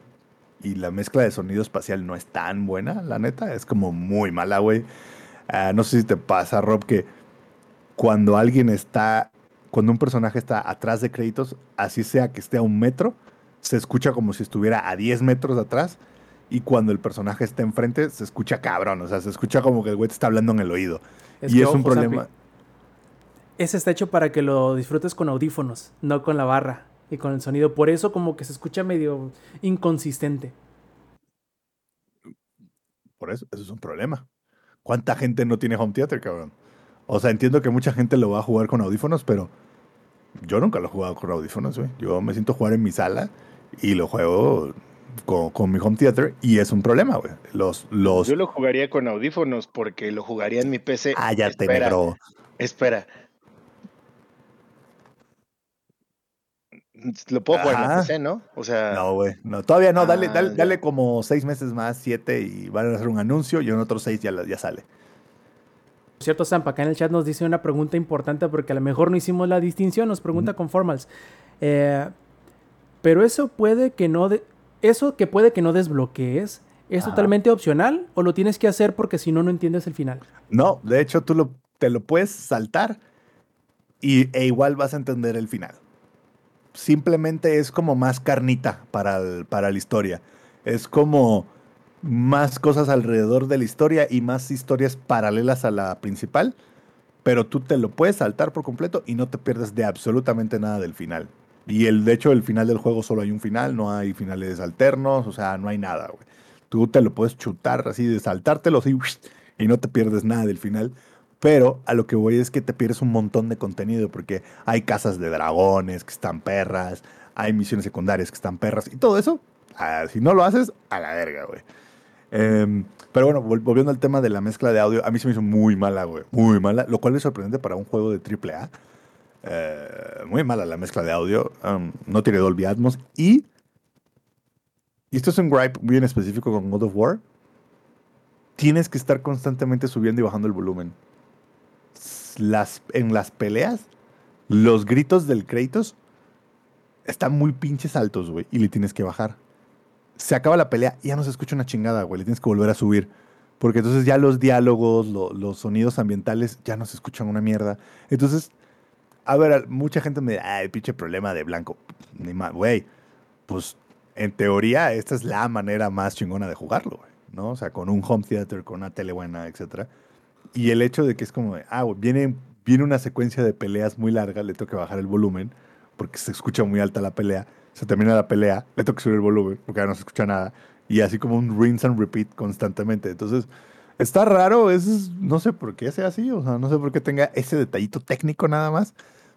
y la mezcla de sonido espacial no es tan buena, la neta. Es como muy mala, güey. Ah, no sé si te pasa, Rob, que cuando alguien está, cuando un personaje está atrás de créditos, así sea que esté a un metro, se escucha como si estuviera a 10 metros atrás. Y cuando el personaje está enfrente, se escucha cabrón. O sea, se escucha como que el güey te está hablando en el oído. Es y es un problema. Ese está hecho para que lo disfrutes con audífonos, no con la barra y con el sonido. Por eso como que se escucha medio inconsistente. Por eso, eso es un problema. ¿Cuánta gente no tiene home theater, cabrón? O sea, entiendo que mucha gente lo va a jugar con audífonos, pero yo nunca lo he jugado con audífonos, güey. Yo me siento jugar en mi sala y lo juego con, con mi home theater y es un problema, güey. Los, los... Yo lo jugaría con audífonos porque lo jugaría en mi PC. Ah, ya te negro. espera. Lo puedo jugar en Ajá. PC, ¿no? O sea, No, güey. No, todavía no. Dale, Ah, dale, ya. dale como seis meses más, siete, y van a hacer un anuncio y en otros seis ya, ya sale. Por cierto, Zampa, acá en el chat nos dice una pregunta importante porque a lo mejor no hicimos la distinción, nos pregunta con formals. Eh, pero eso puede que no... de- eso que puede que no desbloquees, ¿es Ajá. totalmente opcional o lo tienes que hacer porque si no, no entiendes el final? No, de hecho, tú lo, te lo puedes saltar y, e igual vas a entender el final. Simplemente es como más carnita para, el- para la historia. Es como más cosas alrededor de la historia y más historias paralelas a la principal. Pero tú te lo puedes saltar por completo y no te pierdes de absolutamente nada del final. Y el, de hecho, el final del juego solo hay un final, no hay finales alternos, o sea, no hay nada, güey. Tú te lo puedes chutar así de saltártelo y no te pierdes nada del final. Pero a lo que voy es que te pierdes un montón de contenido porque hay casas de dragones que están perras, hay misiones secundarias que están perras y todo eso, ah, si no lo haces, a la verga, güey. Em, pero bueno, vol- volviendo al tema de la mezcla de audio, a mí se me hizo muy mala, güey. Muy mala, lo cual es sorprendente para un juego de AAA. Eh, muy mala la mezcla de audio. um, no tiene Dolby Atmos. Y, y esto es un gripe bien específico con God of War. Tienes que estar constantemente subiendo y bajando el volumen. En las peleas, los gritos del Kratos están muy pinches altos, güey. Y le tienes que bajar. Se acaba la pelea y ya no se escucha una chingada, güey. Le tienes que volver a subir. Porque entonces ya los diálogos, lo- los sonidos ambientales ya no se escuchan una mierda. Entonces, a ver, mucha gente me dice, ay, pinche problema de blanco. Ni más, güey. Pues en teoría, esta es la manera más chingona de jugarlo. ¿No? O sea, con un home theater, con una tele buena, etcétera. Y el hecho de que es como, de, ah, viene, viene una secuencia de peleas muy larga, le tengo que bajar el volumen porque se escucha muy alta la pelea. Se termina la pelea, le tengo que subir el volumen porque ya no se escucha nada. Y así como un rinse and repeat constantemente. Entonces, está raro, es, no sé por qué sea así, o sea, no sé por qué tenga ese detallito técnico nada más.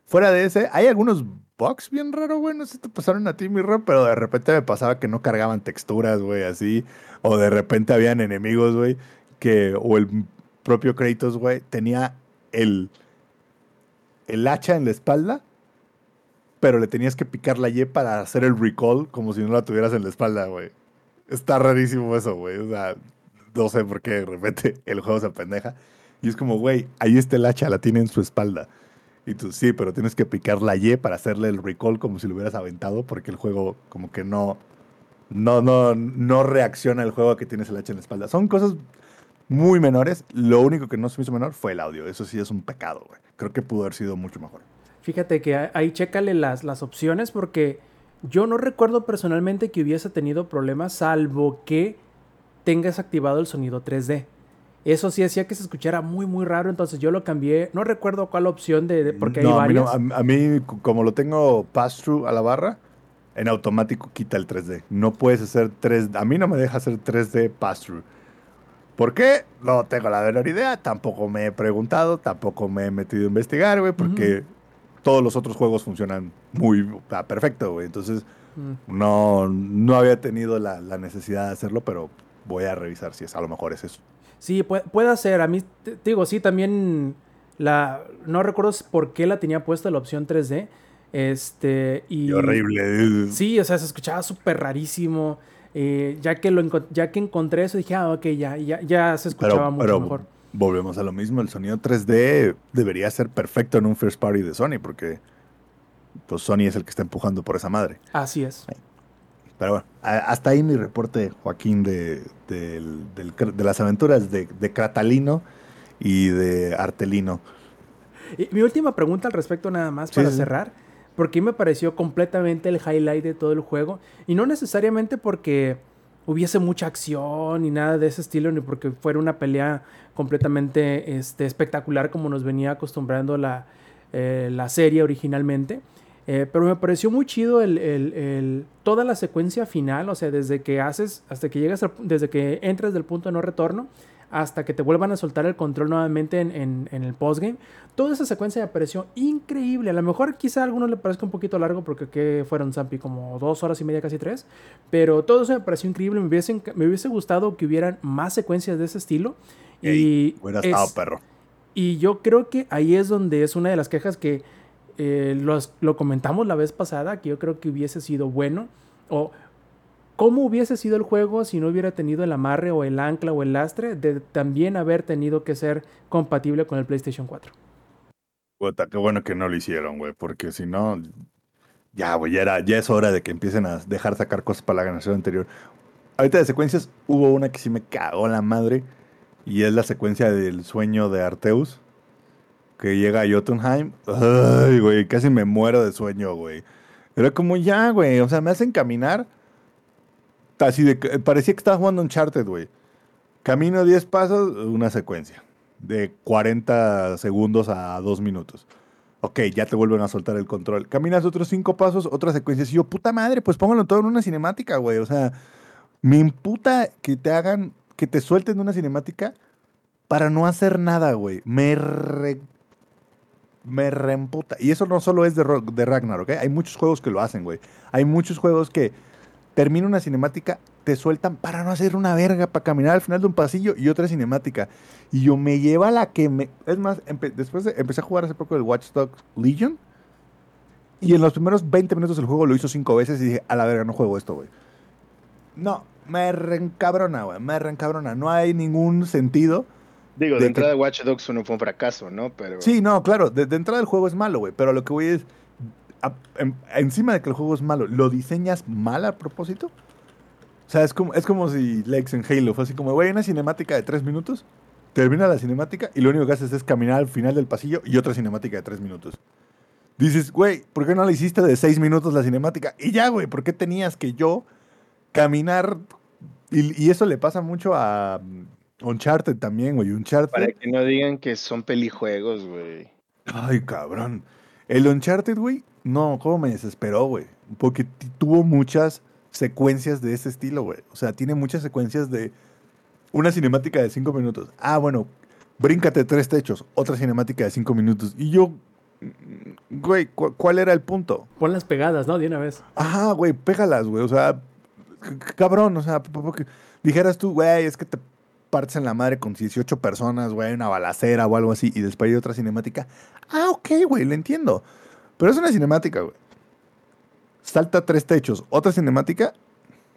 Fuera de ese, hay algunos bugs bien raros, güey, no sé si te pasaron a ti, mi Rob, pero de repente me pasaba que no cargaban texturas, güey, así, o de repente habían enemigos, güey, que, o el propio Kratos, güey, tenía el, el hacha en la espalda, pero le tenías que picar la Y para hacer el recall como si no la tuvieras en la espalda, güey. Está rarísimo eso, güey, o sea, no sé por qué de repente el juego se pendeja. Y es como, güey, ahí está el hacha, la tiene en su espalda. Y tú, sí, pero tienes que picar la Y para hacerle el recall como si lo hubieras aventado, porque el juego como que no, no, no, no reacciona el juego a que tienes el hacha en la espalda. Son cosas muy menores. Lo único que no se me hizo menor fue el audio. Eso sí es un pecado, güey. Creo que pudo haber sido mucho mejor. Fíjate que ahí chécale las, las opciones porque yo no recuerdo personalmente que hubiese tenido problemas salvo que tengas activado el sonido 3D. Eso sí hacía que se escuchara muy muy raro, entonces yo lo cambié. No recuerdo cuál opción de, de- porque No, hay a mí, no, varias. a- a mí, como lo tengo pass-through a la barra, en automático quita el 3D. No puedes hacer 3D. A mí no me deja hacer 3D pass-through. ¿Por qué? No tengo la menor idea. Tampoco me he preguntado, tampoco me he metido a investigar, güey, porque todos los otros juegos funcionan muy ah, perfecto, güey. Entonces, Mm. no, no había tenido la, la necesidad de hacerlo, pero voy a revisar si es a lo mejor es eso. Sí, puede, puede ser. A mí, te, te digo, sí, también la, no recuerdo por qué la tenía puesta la opción 3D. Este, y. Qué horrible. Sí, o sea, se escuchaba súper rarísimo. Eh, ya, que lo, ya que encontré eso, dije, ah, ok, ya, ya, ya se escuchaba Pero, mucho pero mejor. volvemos a lo mismo. El sonido 3D debería ser perfecto en un first party de Sony, porque pues Sony es el que está empujando por esa madre. Así es. Pero bueno, hasta ahí mi reporte, Joaquín, de, cr- de las aventuras de, de Cratalino y de Artelino. Y mi última pregunta al respecto, nada más Sí, para sí. cerrar, porque me pareció completamente el highlight de todo el juego. Y no necesariamente porque hubiese mucha acción ni nada de ese estilo, ni porque fuera una pelea completamente este, espectacular como nos venía acostumbrando la, eh, la serie originalmente. Eh, pero me pareció muy chido el, el- toda la secuencia final, o sea, desde que haces, hasta que llegas, desde que entras del punto de no retorno, hasta que te vuelvan a soltar el control nuevamente en, en- en el postgame. Toda esa secuencia me pareció increíble. A lo mejor quizá a algunos le parezca un poquito largo porque ¿qué fueron, Zampi? Como dos horas y media, casi tres. Pero todo eso me pareció increíble. Me hubiese, me hubiese gustado que hubieran más secuencias de ese estilo. Y, hubiera estado es- perro. y yo creo que ahí es donde es una de las quejas que eh, los- lo comentamos la vez pasada, que yo creo que hubiese sido bueno. O cómo hubiese sido el juego si no hubiera tenido el amarre o el ancla o el lastre de también haber tenido que ser compatible con el PlayStation 4. Puta, qué bueno que no lo hicieron, güey, porque si no, ya, güey, ya, ya es hora de que empiecen a dejar sacar cosas para la generación anterior. Ahorita de secuencias, hubo una que sí me cagó la madre, y es la secuencia del sueño de Arteus, que llega a Jotunheim. Ay, güey, casi me muero de sueño, güey. Era como ya, güey, o sea, me hacen caminar. Así de, que- parecía que estaba jugando Uncharted, güey. Camino 10 pasos, una secuencia de 40 segundos a 2 minutos. Ok, ya te vuelven a soltar el control. Caminas otros 5 pasos, otra secuencia. Y yo, puta madre, pues póngalo todo en una cinemática, güey. O sea, me imputa que te hagan, que te suelten una cinemática para no hacer nada, güey. Me re- me reemputa. Y eso no solo es de, de Ragnarok, ¿ok? Hay muchos juegos que lo hacen, güey. Hay muchos juegos que termina una cinemática, te sueltan para no hacer una verga, para caminar al final de un pasillo y otra cinemática. Y yo me lleva la que me... Es más, empe- después de- empecé a jugar hace poco el Watch Dogs Legion. Y en los primeros 20 minutos del juego lo hizo cinco veces y dije, a la verga, no juego esto, güey. No, me reencabrona, güey. Me reencabrona. No hay ningún sentido. Digo, De de, que- entrada Watch Dogs 1 fue un fracaso, ¿no? Pero Sí, no, claro, de, de entrada el juego es malo, güey, pero lo que voy es, a- en- encima de que el juego es malo, ¿lo diseñas mal a propósito? O sea, es como, es como si Lex en Halo fue así como, güey, una cinemática de tres minutos, termina la cinemática y lo único que haces es caminar al final del pasillo y otra cinemática de tres minutos. Dices, güey, ¿por qué no la hiciste de seis minutos la cinemática? Y ya, güey, ¿por qué tenías que yo caminar? Y, y eso le pasa mucho a mm, Uncharted también, güey. Uncharted. para que no digan que son pelijuegos, güey. Ay, cabrón. El Uncharted, güey, no, cómo me desesperó, güey. Porque tuvo muchas secuencias de ese estilo, güey. O sea, tiene muchas secuencias de una cinemática de cinco minutos. Ah, bueno, bríncate tres techos, otra cinemática de cinco minutos. Y yo, mm, güey, cu- ¿cuál era el punto? Pon las pegadas, ¿no? De una vez. Ajá, güey, pégalas, güey. O sea, cabrón, o sea, porque dijeras tú, güey, es que te partes en la madre con 18 personas, güey, una balacera o algo así, y después hay otra cinemática. Ah, ok, güey, lo entiendo. Pero es una cinemática, güey. Salta tres techos, otra cinemática.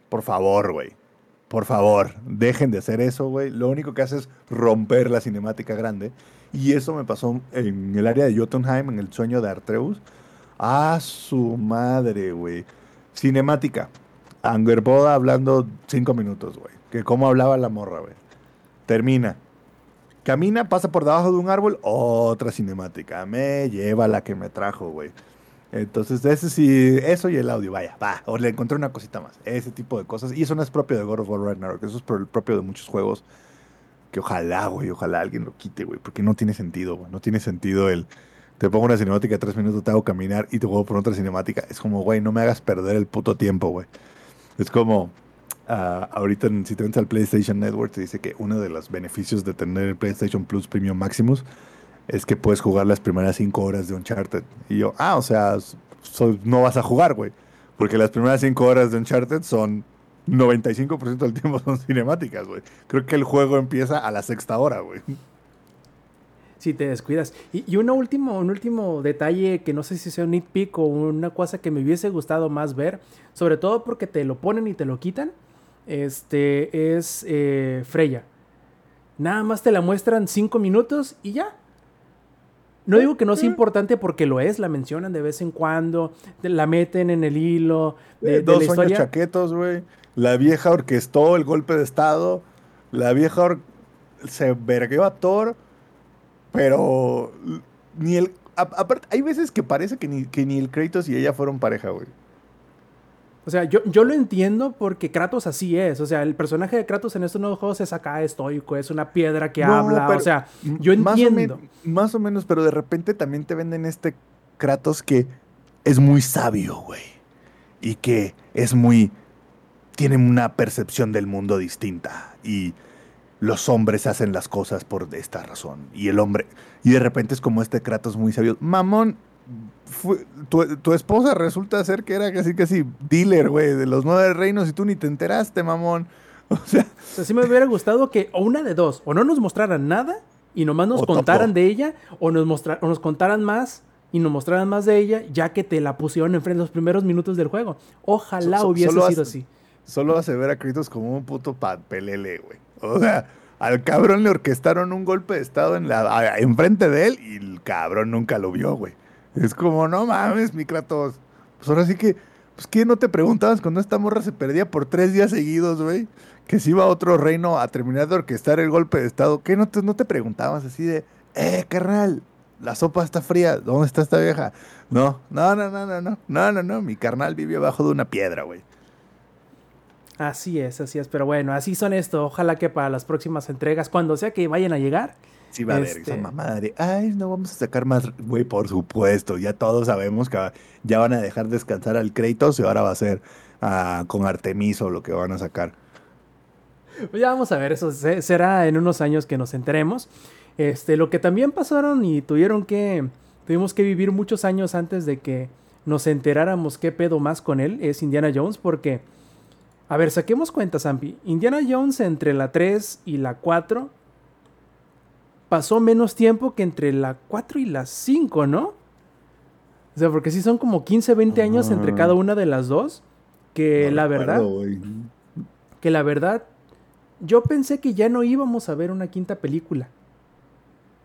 Por favor, güey. Por favor, dejen de hacer eso, güey. Lo único que hace es romper la cinemática grande. Y eso me pasó en el área de Jotunheim, en el sueño de Artreus. A su madre, güey. Cinemática. Angerboda hablando cinco minutos, güey. Que cómo hablaba la morra, güey. Termina. Camina, pasa por debajo de un árbol, otra cinemática. Me lleva la que me trajo, güey. Entonces, ese sí, eso y el audio, vaya, va. O le encontré una cosita más. Ese tipo de cosas. Y eso no es propio de God of War Ragnarok. Eso es pro- propio de muchos juegos. Que ojalá, güey, ojalá alguien lo quite, güey. Porque no tiene sentido, güey. No tiene sentido el. Te pongo una cinemática tres minutos, te hago caminar y te juego por otra cinemática. Es como, güey, no me hagas perder el puto tiempo, güey. Es como, ah, ahorita si te metes al PlayStation Network, te dice que uno de los beneficios de tener el PlayStation Plus Premium Maximus es que puedes jugar las primeras cinco horas de Uncharted. Y yo, ah, o sea, no vas a jugar, güey. Porque las primeras cinco horas de Uncharted son 95% del tiempo son cinemáticas, güey. Creo que el juego empieza a la sexta hora, güey. si te descuidas. Y, y una último, un último detalle que no sé si sea un nitpick o una cosa que me hubiese gustado más ver, sobre todo porque te lo ponen y te lo quitan, este es eh, Freya. Nada más te la muestran cinco minutos y ya. No digo que no es importante porque lo es, la mencionan de vez en cuando, la meten en el hilo de, Dos la sueños historia. chaquetos, güey. La vieja orquestó el golpe de estado. La vieja or- se vergueó a Thor. Pero ni el. Aparte, hay veces que parece que ni, que ni el Kratos y ella fueron pareja, güey. O sea, yo, yo lo entiendo porque Kratos así es. O sea, el personaje de Kratos en estos nuevos juegos es acá estoico, es una piedra que No, habla. O sea, yo Más o entiendo. más o menos, pero de repente también te venden este Kratos que es muy sabio, güey. Y que es muy. Tiene una percepción del mundo distinta. Y los hombres hacen las cosas por esta razón. Y el hombre. Y de repente es como este Kratos muy sabio. Mamón. Fue- tu, tu esposa resulta ser que era casi casi dealer, güey, de los nueve reinos y tú ni te enteraste, mamón. O sea, O sea, sí me hubiera gustado que, o una de dos, o no nos mostraran nada y nomás nos contaran de ella, o nos, mostra- o nos contaran más y nos mostraran más de ella, ya que te la pusieron enfrente los primeros minutos del juego. Ojalá So- so- hubiese sido hace- así. solo hace ver a Kratos como un puto pa- pelele, güey. O sea, al cabrón le orquestaron un golpe de estado en la, a- enfrente de él y el cabrón nunca lo vio, güey. Es como, no mames, mi Kratos. Pues ahora sí que, pues ¿qué no te preguntabas cuando esta morra se perdía por tres días seguidos, güey? Que se iba a otro reino a terminar de orquestar el golpe de estado. ¿Qué no te, no te preguntabas así de, eh, carnal, la sopa está fría, ¿dónde está esta vieja? No, no, no, no, no, no, no, no, no, mi carnal vive abajo de una piedra, güey. Así es, así es. Pero bueno, así son esto. Ojalá que para las próximas entregas, cuando sea que vayan a llegar, Sí va a haber esa Este- mamada de, ay, no vamos a sacar más, güey, por supuesto, ya todos sabemos que ya van a dejar descansar al Kratos y ahora va a ser ah, con Artemiso lo que van a sacar. Ya vamos a ver, eso se- será en unos años que nos enteremos. Este, lo que también pasaron y tuvieron que, tuvimos que vivir muchos años antes de que nos enteráramos qué pedo más con él es Indiana Jones, porque, a ver, saquemos cuentas, Zampi. Indiana Jones entre la 3 y la 4 pasó menos tiempo que entre la 4 y la 5, ¿no? O sea, porque sí son como 15, 20 años entre cada una de las dos, que No la verdad que la verdad, yo pensé que ya no íbamos a ver una quinta película.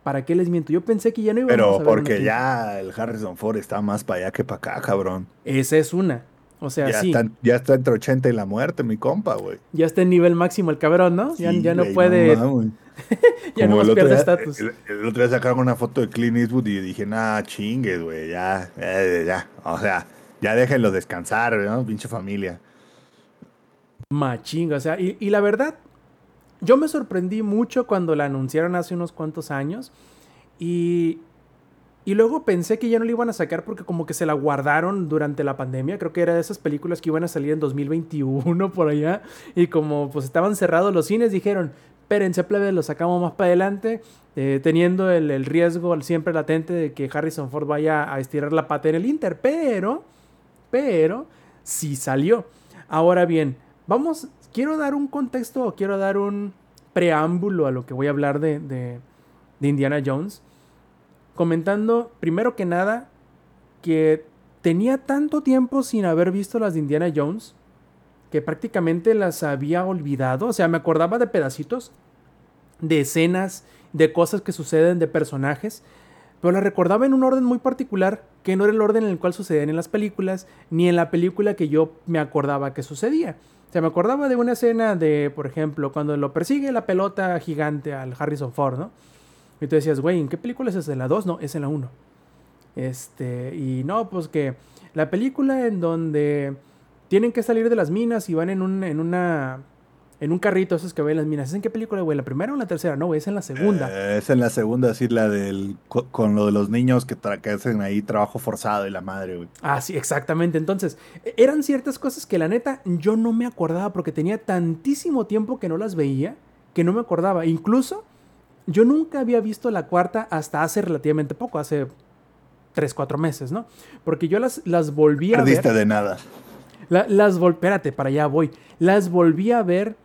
¿Para qué les miento? Yo pensé que ya no íbamos a Pero ver una porque quinta. ya el Harrison Ford está más para allá que para acá, cabrón. Esa es una. O sea, Ya, sí, está, ya está entre 80 y la muerte, mi compa, güey. ya está en nivel máximo el cabrón, ¿no? ya, Sí, ya no puede, ya no más pierde estatus. El, el otro día sacaron una foto de Clint Eastwood y dije, nah, chingues, güey, ya, eh, ya. O sea, ya déjenlo descansar, ¿no? Pinche familia. Machinga, o sea, y, y la verdad, yo me sorprendí mucho cuando la anunciaron hace unos cuantos años y, y luego pensé que ya no la iban a sacar porque como que se la guardaron durante la pandemia, creo que era de esas películas que iban a salir en 2021 por allá. Y como pues estaban cerrados los cines dijeron, espérense plebe, lo sacamos más para adelante, eh, teniendo el, el riesgo siempre latente de que Harrison Ford vaya a estirar la pata en el Inter, pero, pero, sí salió. Ahora bien, vamos, quiero dar un contexto o quiero dar un preámbulo a lo que voy a hablar de, de, de Indiana Jones, comentando primero que nada que tenía tanto tiempo sin haber visto las de Indiana Jones que prácticamente las había olvidado, o sea, me acordaba de pedacitos, de escenas, de cosas que suceden, de personajes, pero las recordaba en un orden muy particular, que no era el orden en el cual sucedían en las películas, ni en la película que yo me acordaba que sucedía. O sea, me acordaba de una escena de, por ejemplo, cuando lo persigue la pelota gigante al Harrison Ford, ¿no? Y tú decías, güey, ¿en qué película es esa? ¿En la 2? No, es en la 1. Este, y no, pues que la película en donde tienen que salir de las minas y van en un, en una, en un carrito esos que ven en las minas. ¿Es en qué película, güey? ¿La primera o la tercera? No, güey, es en la segunda. Eh, es en la segunda, así la del, co- con lo de los niños que, que hacen ahí trabajo forzado y la madre, güey. Ah, sí, exactamente. Entonces, e- eran ciertas cosas que la neta yo no me acordaba porque tenía tantísimo tiempo que no las veía que no me acordaba. Incluso yo nunca había visto la cuarta hasta hace relativamente poco, hace 3, 4 meses, ¿no? Porque yo las, las volví a ver. Perdiste de nada. La- las vol espérate, para allá voy. Las volví a ver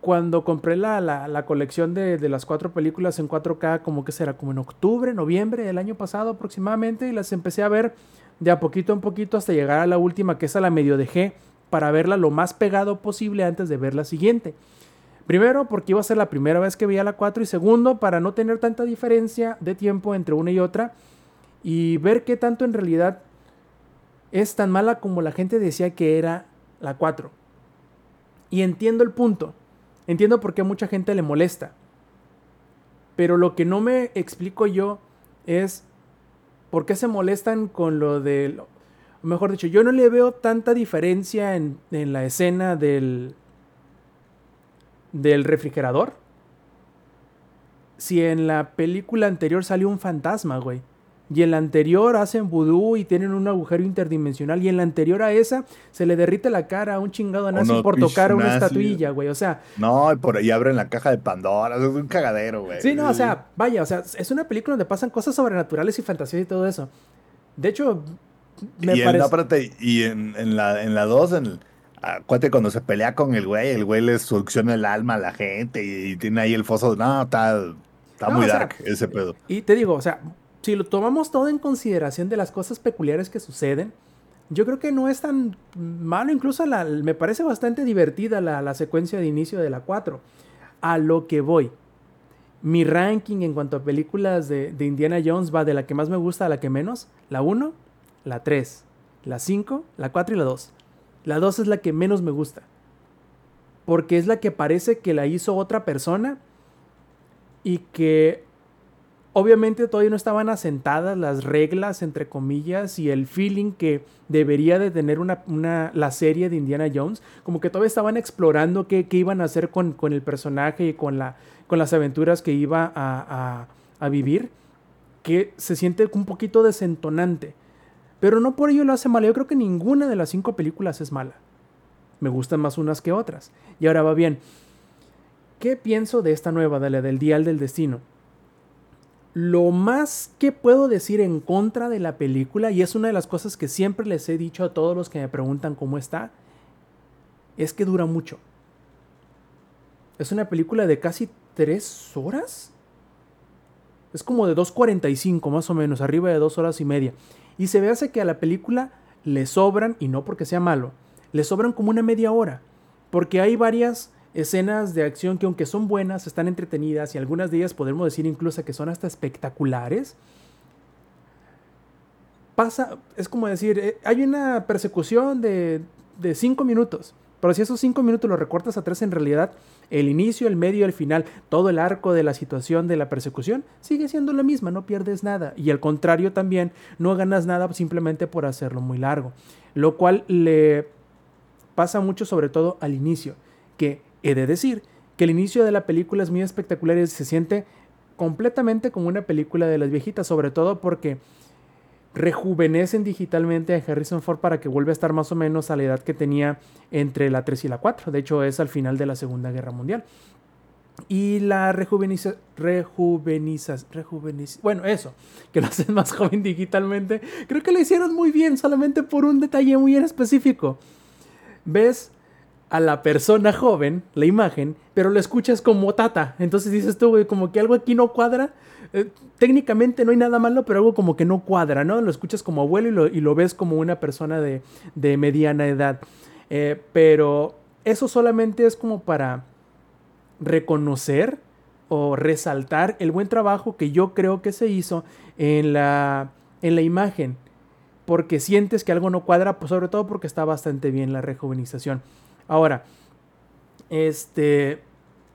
cuando compré la, la, la colección de, de, las cuatro películas en 4K, como que será como en octubre, noviembre del año pasado aproximadamente, y las empecé a ver de a poquito en poquito hasta llegar a la última, que esa la medio dejé para verla lo más pegado posible antes de ver la siguiente. Primero, porque iba a ser la primera vez que veía la 4 y segundo, para no tener tanta diferencia de tiempo entre una y otra y ver qué tanto en realidad es tan mala como la gente decía que era la 4. Y entiendo el punto. Entiendo por qué a mucha gente le molesta. Pero lo que no me explico yo es por qué se molestan con lo de... Mejor dicho, yo no le veo tanta diferencia en, en la escena del, del refrigerador. Si en la película anterior salió un fantasma, güey. Y en la anterior hacen vudú y tienen un agujero interdimensional. Y en la anterior a esa se le derrite la cara a un chingado nazi por tocar una estatuilla, güey. O sea. No, y por ahí abren la caja de Pandora. Es un cagadero, güey. Sí, no, o sea, vaya, o sea, es una película donde pasan cosas sobrenaturales y fantasías y todo eso. De hecho, me y parece. En, y en, en la 2, en, la dos, en Acuérdate cuando se pelea con el güey, el güey le succiona el alma a la gente y, tiene ahí el foso. No, está, está muy dark ese pedo. Y te digo, o sea, si lo tomamos todo en consideración de las cosas peculiares que suceden, yo creo que no es tan malo. Incluso la, me parece bastante divertida la, la secuencia de inicio de la 4. A lo que voy. Mi ranking en cuanto a películas de, de Indiana Jones va de la que más me gusta a la que menos. La 1, la 3, la 5, la 4 y la 2. La 2 es la que menos me gusta. Porque es la que parece que la hizo otra persona y que obviamente todavía no estaban asentadas las reglas, entre comillas, y el feeling que debería de tener una, la serie de Indiana Jones. Como que todavía estaban explorando qué, iban a hacer con, con, el personaje y con, la, con las aventuras que iba a, a, a vivir. Que se siente un poquito desentonante. Pero no por ello lo hace mal. Yo creo que ninguna de las cinco películas es mala. Me gustan más unas que otras. Y ahora va bien. ¿Qué pienso de esta nueva, de la del Dial del Destino? Lo más que puedo decir en contra de la película, y es una de las cosas que siempre les he dicho a todos los que me preguntan cómo está, es que dura mucho. Es una película de casi tres horas. Es como de 2.45 más o menos, arriba de dos horas y media. Y se ve hace que a la película le sobran, y no porque sea malo, le sobran como una media hora. Porque hay varias escenas de acción que aunque son buenas, están entretenidas y algunas de ellas podemos decir incluso que son hasta espectaculares. Pasa, es como decir, eh, hay una persecución de, de cinco minutos, pero si esos cinco minutos los recortas a tres en realidad el inicio, el medio, el final, todo el arco de la situación de la persecución sigue siendo la misma, no pierdes nada. Y al contrario también, no ganas nada simplemente por hacerlo muy largo. Lo cual le pasa mucho sobre todo al inicio, que he de decir que el inicio de la película es muy espectacular y se siente completamente como una película de las viejitas, sobre todo porque rejuvenecen digitalmente a Harrison Ford para que vuelva a estar más o menos a la edad que tenía entre la 3 y la 4. De hecho, es al final de la Segunda Guerra Mundial. Y la rejuveniza, rejuveniza, rejuveniza, bueno, eso, que lo hacen más joven digitalmente, creo que lo hicieron muy bien, solamente por un detalle muy en específico. Ves a la persona joven, la imagen, pero lo escuchas como tata. Entonces dices tú, güey, como que algo aquí no cuadra. Eh, técnicamente no hay nada malo, pero algo como que no cuadra, ¿no? Lo escuchas como abuelo y lo, ves como una persona de, mediana edad. Eh, pero eso solamente es como para reconocer o resaltar el buen trabajo que yo creo que se hizo en la, en la imagen. Porque sientes que algo no cuadra, pues sobre todo porque está bastante bien la rejuvenización. Ahora, este,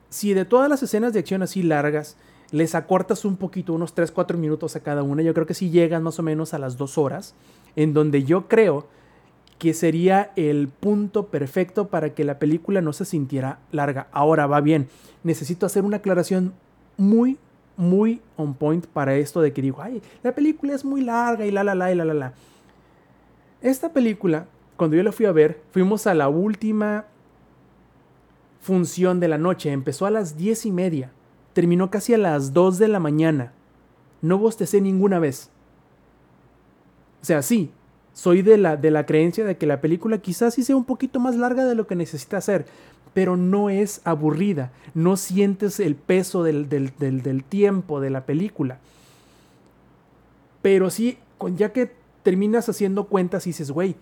si de todas las escenas de acción así largas, les acortas un poquito, unos 3, 4 minutos a cada una. Yo creo que sí llegan más o menos a las 2 horas, en donde yo creo que sería el punto perfecto para que la película no se sintiera larga. Ahora va bien, necesito hacer una aclaración muy, muy on point para esto de que digo, ay, la película es muy larga y la, la, la, y la, la, la. Esta película, cuando yo la fui a ver, fuimos a la última función de la noche, empezó a las 10 y media terminó casi a las 2 de la mañana. No bostecé ninguna vez. O sea, sí, soy de la, de la creencia de que la película quizás sí sea un poquito más larga de lo que necesita ser, pero no es aburrida, no sientes el peso del, del, del, del tiempo de la película. Pero sí, ya que terminas haciendo cuentas y dices, güey,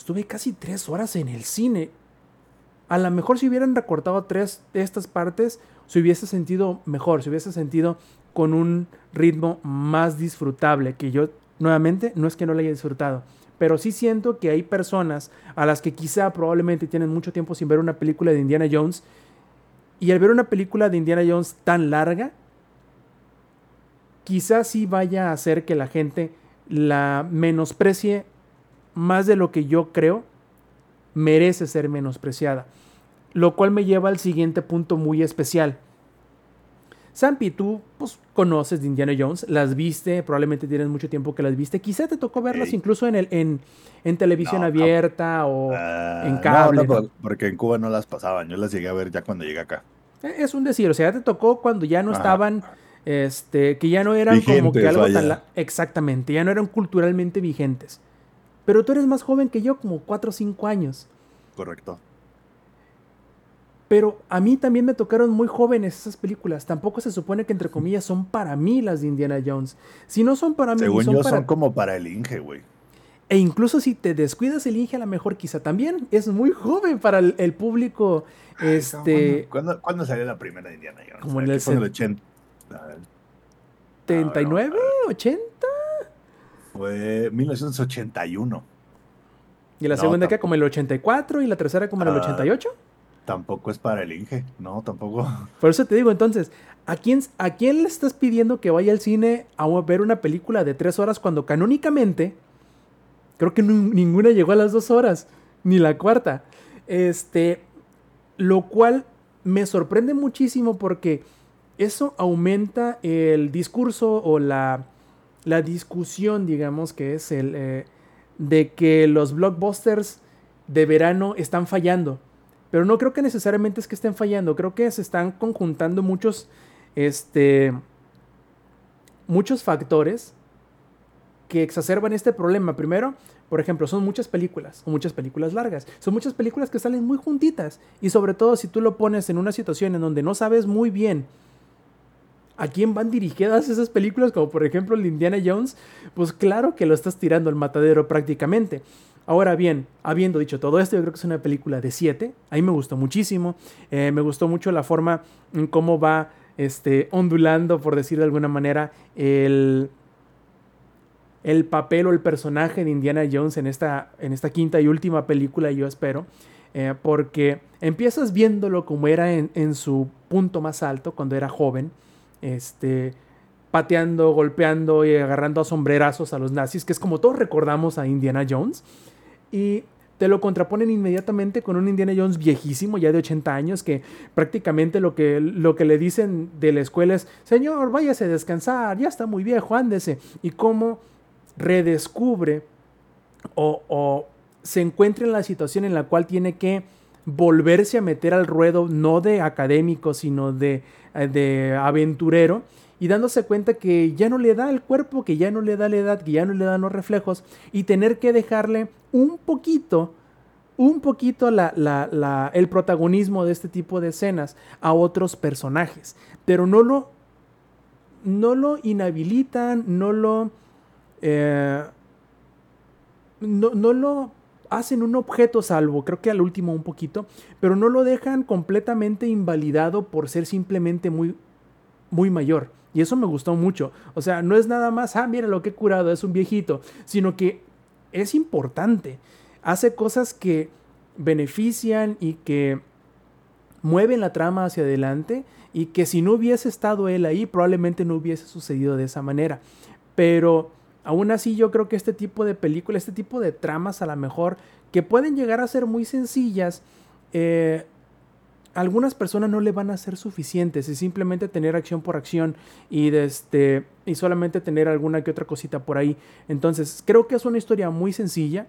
estuve casi tres horas en el cine. A lo mejor si hubieran recortado tres de estas partes, se hubiese sentido mejor, se hubiese sentido con un ritmo más disfrutable, que yo nuevamente no es que no lo haya disfrutado, pero sí siento que hay personas a las que quizá probablemente tienen mucho tiempo sin ver una película de Indiana Jones y al ver una película de Indiana Jones tan larga, quizá sí vaya a hacer que la gente la menosprecie más de lo que yo creo merece ser menospreciada. Lo cual me lleva al siguiente punto muy especial. Sampi, tú pues, conoces de Indiana Jones, las viste, probablemente tienes mucho tiempo que las viste. Quizá te tocó verlas incluso en, el, en, en televisión No, abierta o Ah, en cable. no, porque en Cuba no las pasaban. Yo las llegué a ver ya cuando llegué acá. Eh, Es un decir, o sea, ya te tocó cuando ya no Ajá. estaban, este, que ya no eran como que algo tan... la- Exactamente, ya no eran culturalmente vigentes. Pero tú eres más joven que yo, como 4 o 5 años. Correcto. Pero a mí también me tocaron muy jóvenes esas películas. Tampoco se supone que, entre comillas, son para mí las de Indiana Jones. Si no son para mí, Según son yo, para... son como para el Inge, güey. E incluso si te descuidas el Inge, a lo mejor quizá también es muy joven para el, el público. Este, ¿Cuándo, cuándo salió la primera de Indiana Jones? Como en el fue en cen- el 80. A ver, 79, 80. Fue 1981. Y la No, segunda que tampoco. como el 84 y la tercera como en el Ah. 88. Tampoco es para el Inge. No, tampoco. Por eso te digo, entonces, ¿a quién, ¿a quién le estás pidiendo que vaya al cine a ver una película de tres horas cuando canónicamente creo que ninguna llegó a las dos horas, ni la cuarta? Este, lo cual me sorprende muchísimo porque eso aumenta el discurso o la, la discusión, digamos, que es el eh, de que los blockbusters de verano están fallando. Pero no creo que necesariamente es que estén fallando, creo que se están conjuntando muchos, este, muchos factores que exacerban este problema. Primero, por ejemplo, son muchas películas, o muchas películas largas. Son muchas películas que salen muy juntitas. Y sobre todo si tú lo pones en una situación en donde no sabes muy bien a quién van dirigidas esas películas, como por ejemplo el de Indiana Jones, pues claro que lo estás tirando al matadero prácticamente. Ahora bien, habiendo dicho todo esto, yo creo que es una película de 7. A mí me gustó muchísimo. Eh, me gustó mucho la forma en cómo va este, ondulando, por decir de alguna manera, el, el papel o el personaje de Indiana Jones en esta, en esta quinta y última película, yo espero. Eh, porque empiezas viéndolo como era en, en su punto más alto, cuando era joven. Este, pateando, golpeando y agarrando a sombrerazos a los nazis, que es como todos recordamos a Indiana Jones. Y te lo contraponen inmediatamente con un Indiana Jones viejísimo, ya de 80 años, que prácticamente lo que, lo que le dicen de la escuela es, señor, váyase a descansar, ya está muy viejo, ándese. Y cómo redescubre o, o se encuentra en la situación en la cual tiene que volverse a meter al ruedo, no de académico, sino de, eh, de aventurero, y dándose cuenta que ya no le da el cuerpo, que ya no le da la edad, que ya no le dan los reflejos, y tener que dejarle un poquito, un poquito la, la, el protagonismo de este tipo de escenas a otros personajes, pero no lo, no lo inhabilitan, no lo... Eh, no, no lo hacen un objeto salvo, creo que al último un poquito, pero no lo dejan completamente invalidado por ser simplemente muy, muy mayor. Y eso me gustó mucho. O sea, no es nada más, ah, mira lo que he curado, es un viejito, sino que es importante. Hace cosas que benefician y que mueven la trama hacia adelante y que si no hubiese estado él ahí, probablemente no hubiese sucedido de esa manera. Pero aún así yo creo que este tipo de películas, este tipo de tramas a lo mejor, que pueden llegar a ser muy sencillas, eh, algunas personas no le van a ser suficientes y simplemente tener acción por acción y, este, y solamente tener alguna que otra cosita por ahí. Entonces, creo que es una historia muy sencilla.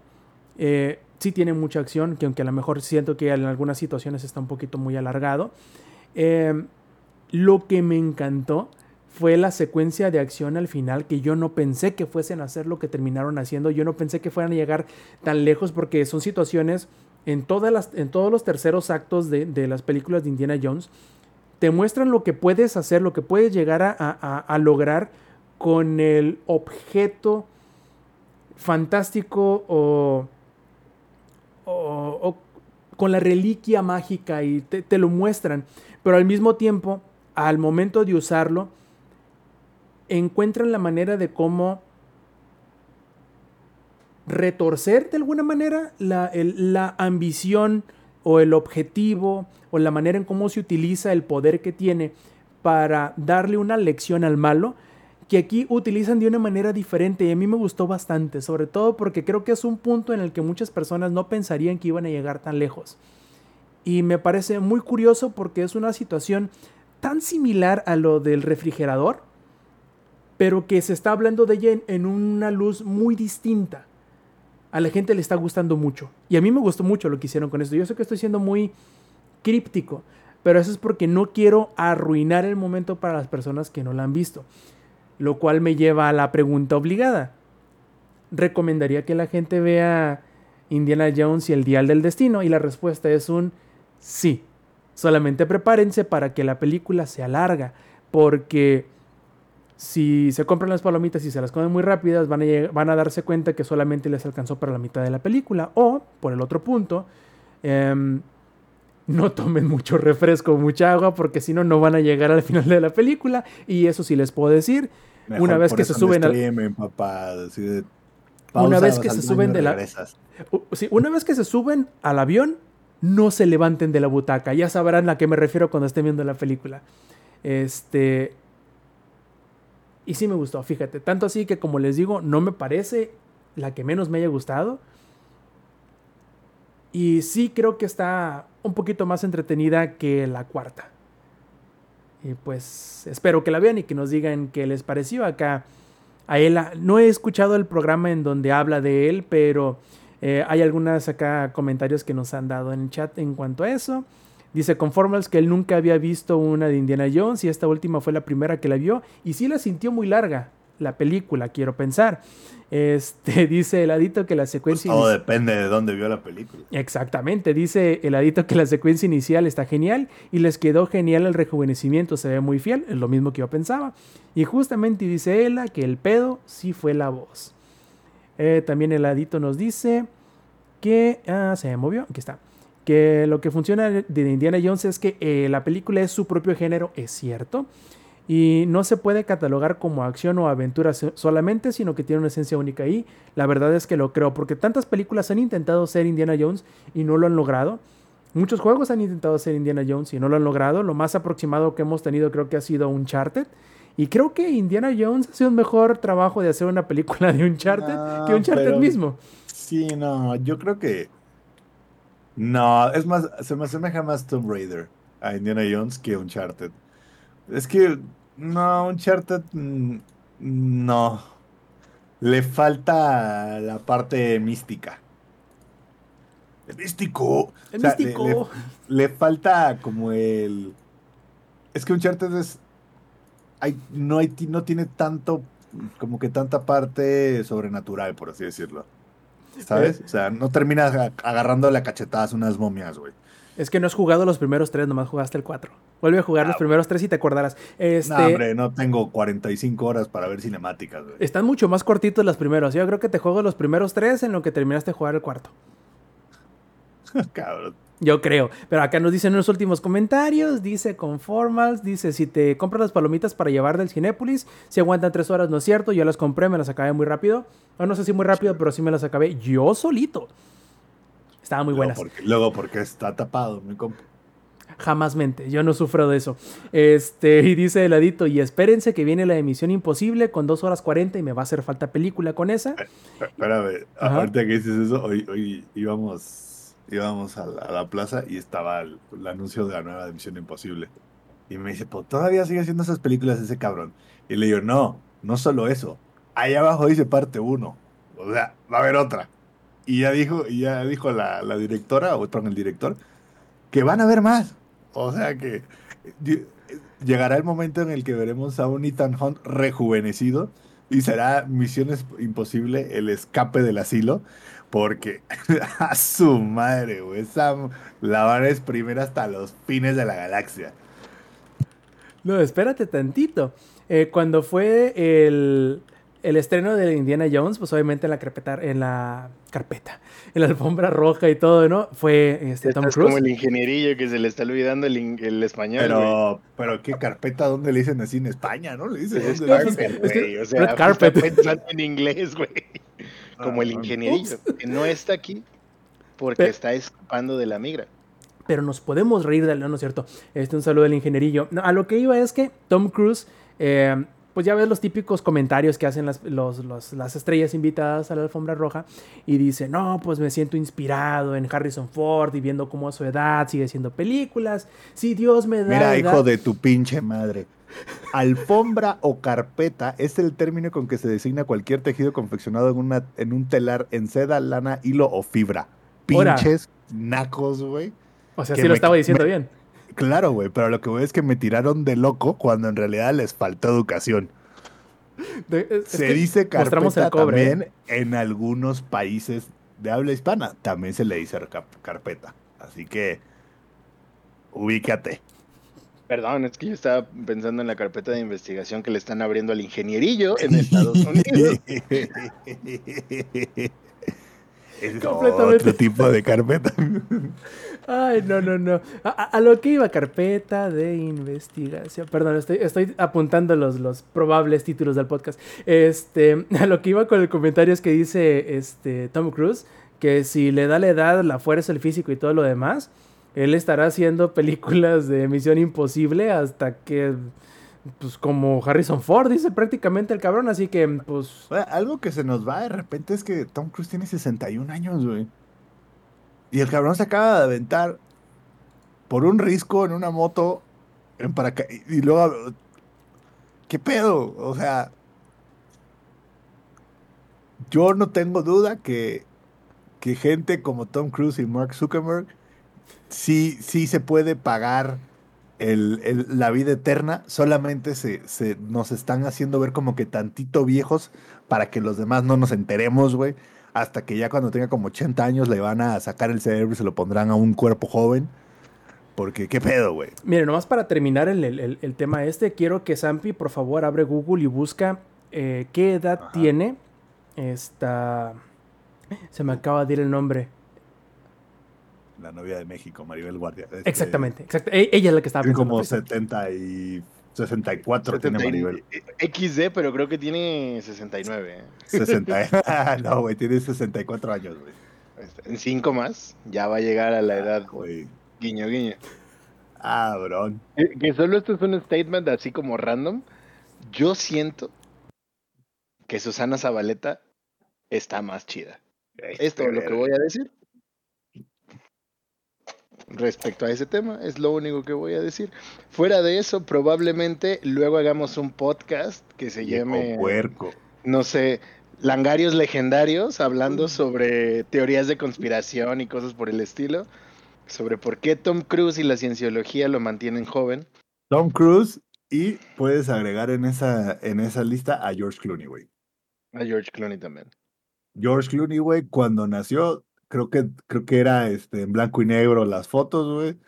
Eh, sí tiene mucha acción, que aunque a lo mejor siento que en algunas situaciones está un poquito muy alargado. Eh, lo que me encantó fue la secuencia de acción al final que yo no pensé que fuesen a hacer lo que terminaron haciendo. Yo no pensé que fueran a llegar tan lejos porque son situaciones en, todas las, en todos los terceros actos de, de las películas de Indiana Jones, te muestran lo que puedes hacer, lo que puedes llegar a, a- a lograr con el objeto fantástico o, o- con la reliquia mágica y te, te lo muestran, pero al mismo tiempo, al momento de usarlo, encuentran la manera de cómo retorcer de alguna manera la, la ambición o el objetivo o la manera en cómo se utiliza el poder que tiene para darle una lección al malo que aquí utilizan de una manera diferente y a mí me gustó bastante, sobre todo porque creo que es un punto en el que muchas personas no pensarían que iban a llegar tan lejos. Y me parece muy curioso porque es una situación tan similar a lo del refrigerador, pero que se está hablando de ella en, una luz muy distinta. A la gente le está gustando mucho. Y a mí me gustó mucho lo que hicieron con esto. Yo sé que estoy siendo muy críptico, pero eso es porque no quiero arruinar el momento para las personas que no la han visto. Lo cual me lleva a la pregunta obligada. ¿Recomendaría que la gente vea Indiana Jones y el Dial del Destino? Y la respuesta es un sí. Solamente prepárense para que la película sea larga, porque si se compran las palomitas y se las comen muy rápidas, van a, van a darse cuenta que solamente les alcanzó para la mitad de la película. O, por el otro punto, em, no tomen mucho refresco, mucha agua, porque si no, no van a llegar al final de la película. Y eso sí les puedo decir. Mejor Una vez que se suben al- papá, Una vez que se suben de la- sí, una vez que se suben al avión, no se levanten de la butaca. Ya sabrán a qué me refiero cuando estén viendo la película. Este. Y sí me gustó, fíjate. Tanto así que, como les digo, no me parece la que menos me haya gustado. Y sí creo que está un poquito más entretenida que la cuarta. Y pues espero que la vean y que nos digan qué les pareció acá. A él, no he escuchado el programa en donde habla de él, pero eh, hay algunas acá comentarios que nos han dado en el chat en cuanto a eso. Dice Conformals que él nunca había visto una de Indiana Jones y esta última fue la primera que la vio y sí la sintió muy larga la película, quiero pensar. Este dice Heladito que la Pues secuencia todo inici- depende de dónde vio la película. Exactamente, dice Heladito que la secuencia inicial está genial y les quedó genial el rejuvenecimiento, se ve muy fiel, es lo mismo que yo pensaba. Y justamente dice Ela que el pedo sí fue la voz. Eh, también Heladito nos dice que... Ah, se me movió, aquí está. Que lo que funciona de Indiana Jones es que eh, la película es su propio género, es cierto. Y no se puede catalogar como acción o aventura so- solamente, sino que tiene una esencia única ahí. La verdad es que lo creo, porque tantas películas han intentado ser Indiana Jones y no lo han logrado. Muchos juegos han intentado ser Indiana Jones y no lo han logrado. Lo más aproximado que hemos tenido creo que ha sido Uncharted. Y creo que Indiana Jones ha sido un mejor trabajo de hacer una película de Uncharted No, que Uncharted mismo. Sí, no, yo creo que. No, es más, se me asemeja más Tomb Raider a Indiana Jones que Uncharted. Es que, no, Uncharted, mm, no. Le falta la parte mística. El místico. El O sea, le- místico. Le, le falta como el. Es que Uncharted es. Hay, no, hay, no tiene tanto. Como que tanta parte sobrenatural, por así decirlo. ¿Sabes? O sea, no terminas a- agarrando la cachetadas unas momias, güey. Es que no has jugado los primeros tres, nomás jugaste el 4. Vuelve a jugar los primeros tres y te acordarás. Este, No, hombre, no tengo 45 horas para ver cinemáticas, güey. Están mucho más cortitos los primeros. Yo creo que te juego los primeros tres en lo que terminaste de jugar el cuarto. Cabrón. Yo creo. Pero acá nos dicen unos últimos comentarios. Dice Conformals. Dice: Si te compras las palomitas para llevar del Cinépolis, si aguantan tres horas, no es cierto. Yo las compré, me las acabé muy rápido. O no sé si muy rápido, pero sí me las acabé yo solito. Estaban muy Luego buenas. porque, luego porque está tapado, mi compa. Jamás mente, yo no sufro de eso. Este, y dice Heladito, y espérense que viene la emisión imposible con 2 horas 40 y me va a hacer falta película con esa. Espérame, ahorita que dices eso, hoy, hoy íbamos, íbamos a la, plaza y estaba el, anuncio de la nueva de Misión Imposible. Y me dice, pues todavía sigue haciendo esas películas ese cabrón. Y le digo, no, no solo eso. Ahí abajo dice parte 1. O sea, va a haber otra. Y ya dijo, ya dijo la, directora, o el director, que van a haber más. O sea que ll- llegará el momento en el que veremos a un Ethan Hunt rejuvenecido y será Misión Imposible el escape del asilo. Porque a su madre, güey. Esa la van a exprimir hasta los fines de la galaxia. No, espérate tantito. Eh, cuando fue el, el estreno de Indiana Jones, pues obviamente en la carpeta, en la carpeta, en la alfombra roja y todo, ¿no? Fue este, Tom Cruise. como el ingenierillo que se le está olvidando el, el español. güey. Pero, pero qué carpeta, ¿dónde le dicen así en España, no? Le dicen. Es ¿dónde le dicen? es güey. O sea, carpet. pensando en inglés, güey. Como el ingenierillo, que no está aquí porque está escapando de la migra. pero nos podemos reír de él, ¿no? ¿no es cierto? Este, un saludo del ingenierillo. No, a lo que iba es que Tom Cruise, eh, pues ya ves los típicos comentarios que hacen las, los- los- las estrellas invitadas a la alfombra roja y dice, no, pues me siento inspirado en Harrison Ford y viendo cómo a su edad sigue haciendo películas. Si Dios me da Mira, edad- hijo de tu pinche madre. Alfombra o carpeta es el término con que se designa cualquier tejido confeccionado en, una, en un telar en seda, lana, hilo o fibra. Pinches nacos, güey. O sea, sí lo estaba diciendo me- bien. Claro, güey, pero lo que voy es que me tiraron de loco cuando en realidad les faltó educación. De- es- es Se dice carpeta el cobre, ¿eh? también en algunos países de habla hispana. También se le dice car- carpeta. Así que ubícate. Perdón, es que yo estaba pensando en la carpeta de investigación que le están abriendo al ingenierillo en Estados Unidos. es Completamente. otro tipo de carpeta. Ay, no, no, no. A, a- a lo que iba, carpeta de investigación. Perdón, estoy, estoy apuntando los, los probables títulos del podcast. Este, a lo que iba con el comentario es que dice este, Tom Cruise que si le da la edad, la fuerza, el físico y todo lo demás, él estará haciendo películas de Misión Imposible hasta que, pues como Harrison Ford, dice prácticamente el cabrón. Así que, pues, Algo que se nos va de repente es que Tom Cruise tiene 61 años, güey. Y el cabrón se acaba de aventar por un risco en una moto en y luego ¿qué pedo? O sea, yo no tengo duda que, que gente como Tom Cruise y Mark Zuckerberg sí, sí se puede pagar el- el- la vida eterna, solamente se, se nos están haciendo ver como que tantito viejos para que los demás no nos enteremos, güey. Hasta que ya cuando tenga como 80 años le van a sacar el cerebro y se lo pondrán a un cuerpo joven. Porque, ¿qué pedo, güey? Mire, nomás para terminar el, el- tema este, quiero que Sampi, por favor, abre Google y busca eh, qué edad Ajá. tiene esta... Se me acaba de ir el nombre. La novia de México, Maribel Guardia. Este, Exactamente, exact- e- ella es la que estaba Tiene pensando. como ahorita. 70 y 64 tiene 70 y- Maribel. XD, pero creo que tiene 69. ¿eh? 60. no, güey, tiene 64 años, güey. En 5 más, ya va a llegar a la edad Güey. guiño guiño. Ah, brón. Que, que solo esto es un statement así como random. Yo siento que Susana Zabaleta está más chida. Es todo lo que voy a decir. Respecto a ese tema, es lo único que voy a decir. Fuera de eso, probablemente luego hagamos un podcast que se llame, puerco. no sé, Langarios Legendarios, hablando sobre teorías de conspiración y cosas por el estilo. Sobre por qué Tom Cruise y la cienciología lo mantienen joven. Tom Cruise y puedes agregar en esa, en esa lista a George Clooney, güey. A George Clooney también. George Clooney, güey, cuando nació, creo que, creo que era este, en blanco y negro las fotos, güey.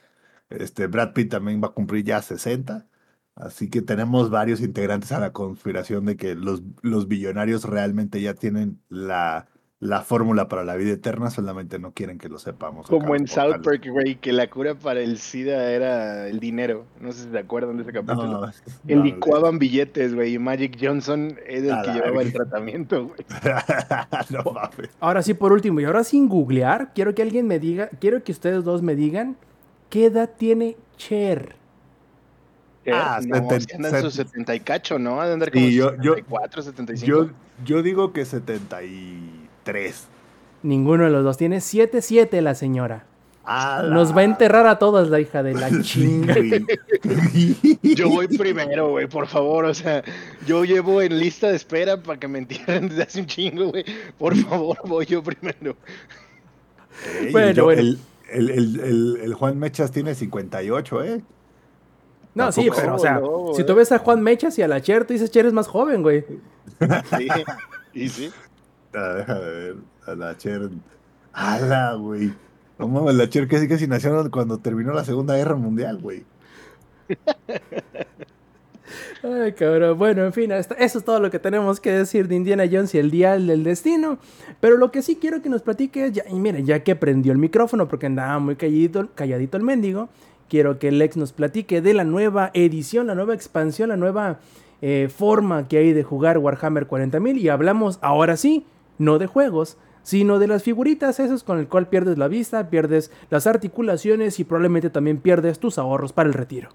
Este, Brad Pitt también va a cumplir ya 60. Así que tenemos varios integrantes a la conspiración de que los, los billonarios realmente ya tienen la, la fórmula para la vida eterna, solamente no quieren que lo sepamos. Como en South. Park, güey, que la cura para el SIDA era el dinero. No sé si se acuerdan de ese capítulo. No, no, licuaban billetes, güey, y Magic Johnson es el A que la llevaba el tratamiento, güey. Ahora sí, por último, y ahora sin googlear, quiero que alguien me diga, quiero que ustedes dos me digan qué edad tiene Cher. Ah, no, seten- si andan sus set- 70 y cacho, ¿no? Ha de andar como Sí, yo- yo- 74, 75. Yo, yo digo que 73. Ninguno de los dos. Tiene 7-7 la señora. Ah, Nos va a enterrar a todos la hija de la chinga. Yo voy primero, güey, por favor, o sea, yo llevo en lista de espera para que me entierren desde hace un chingo, güey. Por favor, voy yo primero. Ey, Bueno, yo- bueno. El, el- el- el- el Juan Mechas tiene 58, ¿eh? No, sí, pero o sea, no, si tú ves a Juan Mechas y a la Cher, tú dices Cher es más joven, güey. Sí, y sí. Ah, deja de ver. A la Cher ¡Hala, güey! No mames, la Cher casi casi nació cuando terminó la Segunda Guerra Mundial, güey. Ay, cabrón. Bueno, en fin, eso es todo lo que tenemos que decir de Indiana Jones y el Dial del Destino. Pero lo que sí quiero que nos platique es, y miren, ya que prendió el micrófono porque andaba muy calladito, calladito el mendigo, quiero que Lex nos platique de la nueva edición, la nueva expansión, la nueva eh, forma que hay de jugar Warhammer 40.000. Y hablamos ahora sí, no de juegos, sino de las figuritas, esos con el cual pierdes la vista, pierdes las articulaciones y probablemente también pierdes tus ahorros para el retiro.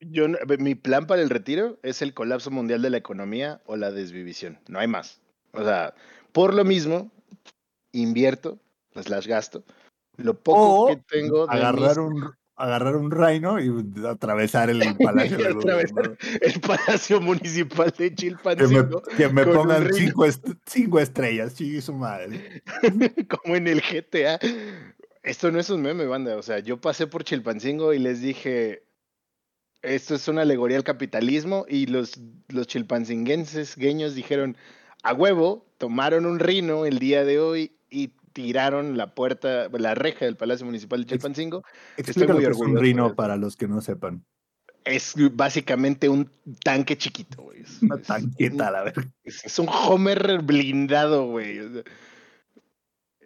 Yo, no- mi plan para el retiro es el colapso mundial de la economía o la desvivisión. No hay más. O sea, por lo mismo, invierto, slash gasto, lo poco O que tengo de agarrar mis- un, agarrar un reino y atravesar el palacio de atravesar el Palacio Municipal de Que me, Chilpancingo, que me pongan cinco, est- cinco estrellas, sí, su madre. como en el GTA. Esto no es un meme, banda. O sea, yo pasé por Chilpancingo y les dije, esto es una alegoría al capitalismo y los, los chilpancinguenses gueños dijeron, a huevo, tomaron un rino el día de hoy y tiraron la puerta, la reja del Palacio Municipal de Chilpancingo. Lo muy que es un orgulloso rino para los que no sepan. Es básicamente un tanque chiquito, güey. Es- Una tanqueta, un- la verdad. Es, es un Homer blindado, güey. O sea,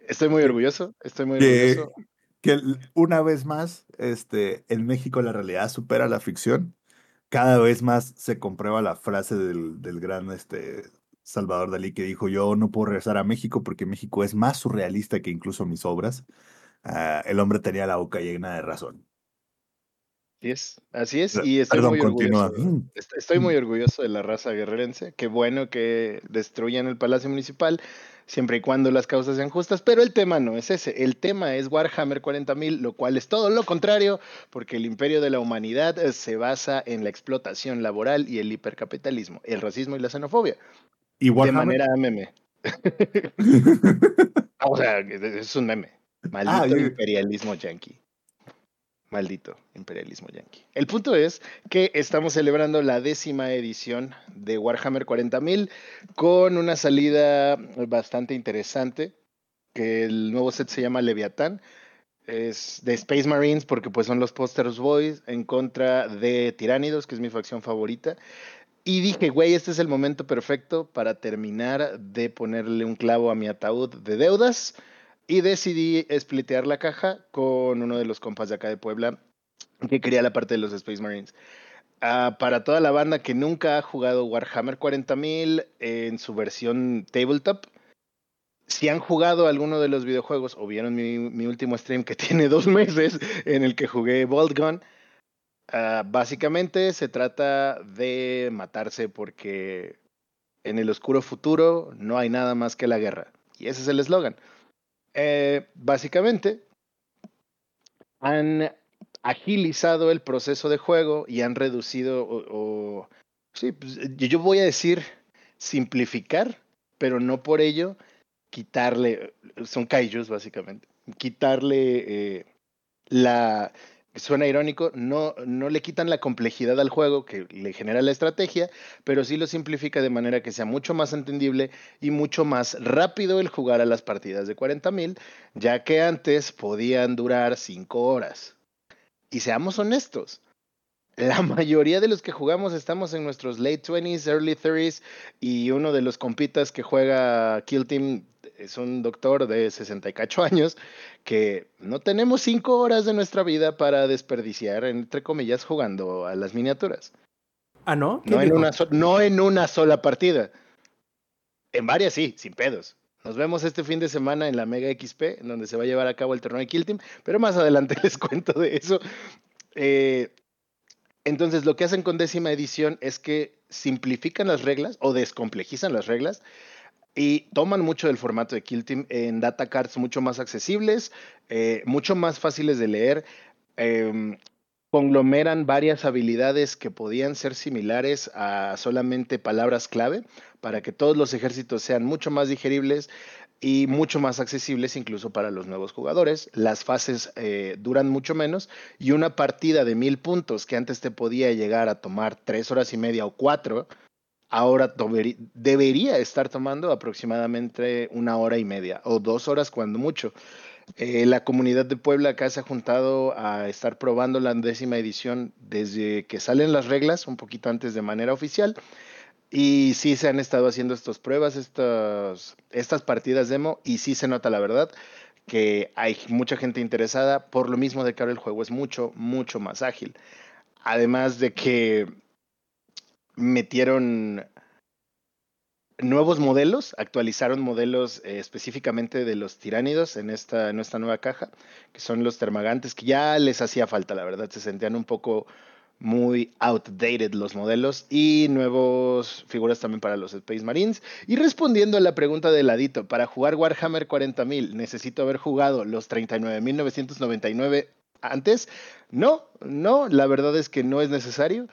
estoy muy orgulloso, estoy muy Que, orgulloso. que una vez más, este, en México la realidad supera la ficción. Cada vez más se comprueba la frase del, del gran este, Salvador Dalí que dijo, yo no puedo regresar a México porque México es más surrealista que incluso mis obras. Ah, el hombre tenía la boca llena de razón. Así es, así es, y estoy Perdón, muy continúa. orgulloso. Mm. est- Estoy muy orgulloso de la raza guerrerense. Qué bueno que destruyan el Palacio Municipal, siempre y cuando las causas sean justas. Pero el tema no es ese. El tema es Warhammer 40.000, lo cual es todo lo contrario, porque el imperio de la humanidad eh, se basa en la explotación laboral y el hipercapitalismo, el racismo y la xenofobia. De manera meme. O sea, es- un meme. Maldito Ah, yo- imperialismo yanqui. Maldito imperialismo yanqui. El punto es que estamos celebrando la décima edición de Warhammer 40.000 con una salida bastante interesante. Que el nuevo set se llama Leviatán. Es de Space Marines porque pues son los Posters Boys en contra de Tiránidos, que es mi facción favorita. Y dije, güey, este es el momento perfecto para terminar de ponerle un clavo a mi ataúd de deudas. Y decidí splitear la caja con uno de los compas de acá de Puebla que quería la parte de los Space Marines. Ah, para toda la banda que nunca ha jugado Warhammer 40.000 en su versión tabletop, si han jugado alguno de los videojuegos o vieron mi, último stream que tiene dos meses en el que jugué Bolt Gun, ah, básicamente se trata de matarse porque en el oscuro futuro no hay nada más que la guerra. Y ese es el eslogan. Eh, básicamente, han agilizado el proceso de juego y han reducido, o, sí, pues, yo yo voy a decir simplificar, pero no por ello quitarle, son kaijus básicamente, quitarle eh, la, suena irónico, no, no le quitan la complejidad al juego que le genera la estrategia, pero sí lo simplifica de manera que sea mucho más entendible y mucho más rápido el jugar a las partidas de 40.000, ya que antes podían durar 5 horas. Y seamos honestos, la mayoría de los que jugamos estamos en nuestros late 20s, early 30s, y uno de los compitas que juega Kill Team es un doctor de 68 años que no tenemos 5 horas de nuestra vida para desperdiciar, entre comillas, jugando a las miniaturas. Ah, ¿no? ¿Qué No en, una so- no en una sola partida. En varias sí, sin pedos. Nos vemos este fin de semana en la Mega XP, en donde se va a llevar a cabo el torneo de Kill Team, pero más adelante les cuento de eso. Eh, entonces, lo que hacen con décima edición es que simplifican las reglas o descomplejizan las reglas y toman mucho del formato de Kill Team en data cards mucho más accesibles, eh, mucho más fáciles de leer. em, conglomeran varias habilidades que podían ser similares a solamente palabras clave para que todos los ejércitos sean mucho más digeribles y mucho más accesibles incluso para los nuevos jugadores. Las fases eh, duran mucho menos y una partida de mil puntos que antes te podía llegar a tomar tres horas y media o cuatro, ahora debería estar tomando aproximadamente una hora y media o dos horas cuando mucho. Eh, la comunidad de Puebla acá se ha juntado a estar probando la décima edición desde que salen las reglas, un poquito antes de manera oficial. Y sí se han estado haciendo estas pruebas, estas, estas partidas demo, y sí se nota la verdad que hay mucha gente interesada, por lo mismo de que ahora el juego es mucho, mucho más ágil. Además de que metieron nuevos modelos, actualizaron modelos eh, específicamente de los tiránidos en esta, nueva caja, que son los termagantes, que ya les hacía falta, la verdad, se sentían un poco muy outdated los modelos y nuevos figuras también para los Space Marines. Y respondiendo a la pregunta de ladito, para jugar Warhammer 40.000 necesito haber jugado los 39.999 antes. No, no, la verdad es que no es necesario.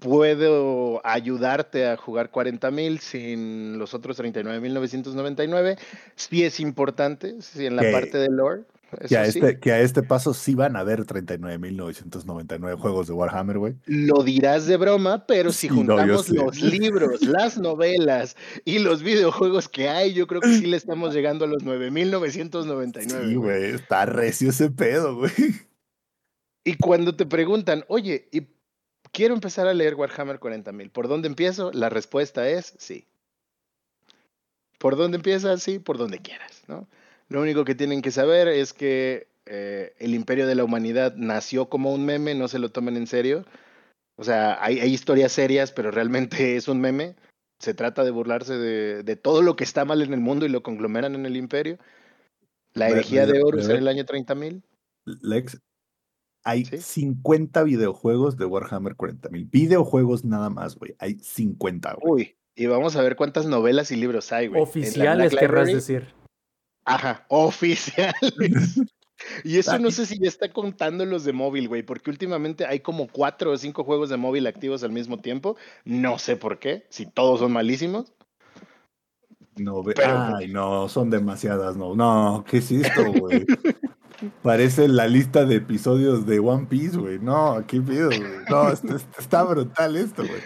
Puedo ayudarte a jugar 40.000 sin los otros 39.999. Sí es importante, sí, en la Que- parte de lore. Que a, eso sí. este, que a este paso sí van a haber 39.999 juegos de Warhammer, güey. Lo dirás de broma, pero si no, juntamos los libros, las novelas y los videojuegos que hay, yo creo que sí le estamos llegando a los 9.999. Sí, güey. güey, está recio ese pedo, güey. Y cuando te preguntan, oye, y quiero empezar a leer Warhammer 40.000, ¿por dónde empiezo? La respuesta es sí. ¿Por dónde empiezas? Sí, por donde quieras, ¿no? Lo único que tienen que saber es que eh, el imperio de la humanidad nació como un meme, no se lo tomen en serio. O sea, hay, hay historias serias, pero realmente es un meme. Se trata de burlarse de, de todo lo que está mal en el mundo y lo conglomeran en el imperio. La herejía de Horus en el año 30.000. Lex, hay Sí. 50 videojuegos de Warhammer 40.000. Videojuegos nada más, güey. Hay 50, güey. Uy, y vamos a ver cuántas novelas y libros hay, güey. Oficiales, querrás decir. Ajá, oficiales. y eso no sé si ya está contando los de móvil, güey, porque últimamente hay como cuatro o cinco juegos de móvil activos al mismo tiempo. No sé por qué, si todos son malísimos. No, ve- Pero- Ay, no, son demasiadas, no. No, ¿qué es esto, güey? Parece la lista de episodios de One Piece, güey. No, qué pido, güey. No, está, está brutal esto, güey.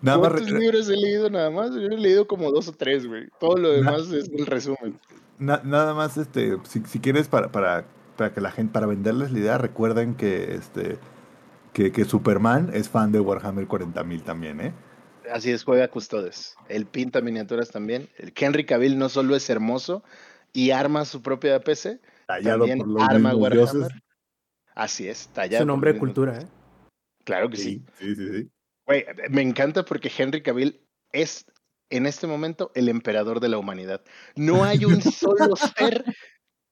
Nada más, ¿Cuántos libros he leído nada más? Yo he leído como dos o tres, güey. Todo lo demás es el resumen. na- nada más, este, si, si quieres para, para, para que la gente, para venderles la idea, recuerden que este que, que Superman es fan de Warhammer 40.000 también, ¿eh? Así es, juega Custodes. Él pinta miniaturas también. El Henry Cavill no solo es hermoso y arma su propia PC, Tallado también por los arma mismos Warhammer. dioses. Así es, Es tallado. un por hombre de cultura, dioses. ¿eh? Claro que sí. Sí, sí, sí. me encanta porque Henry Cavill es en este momento el emperador de la humanidad. No hay un solo ser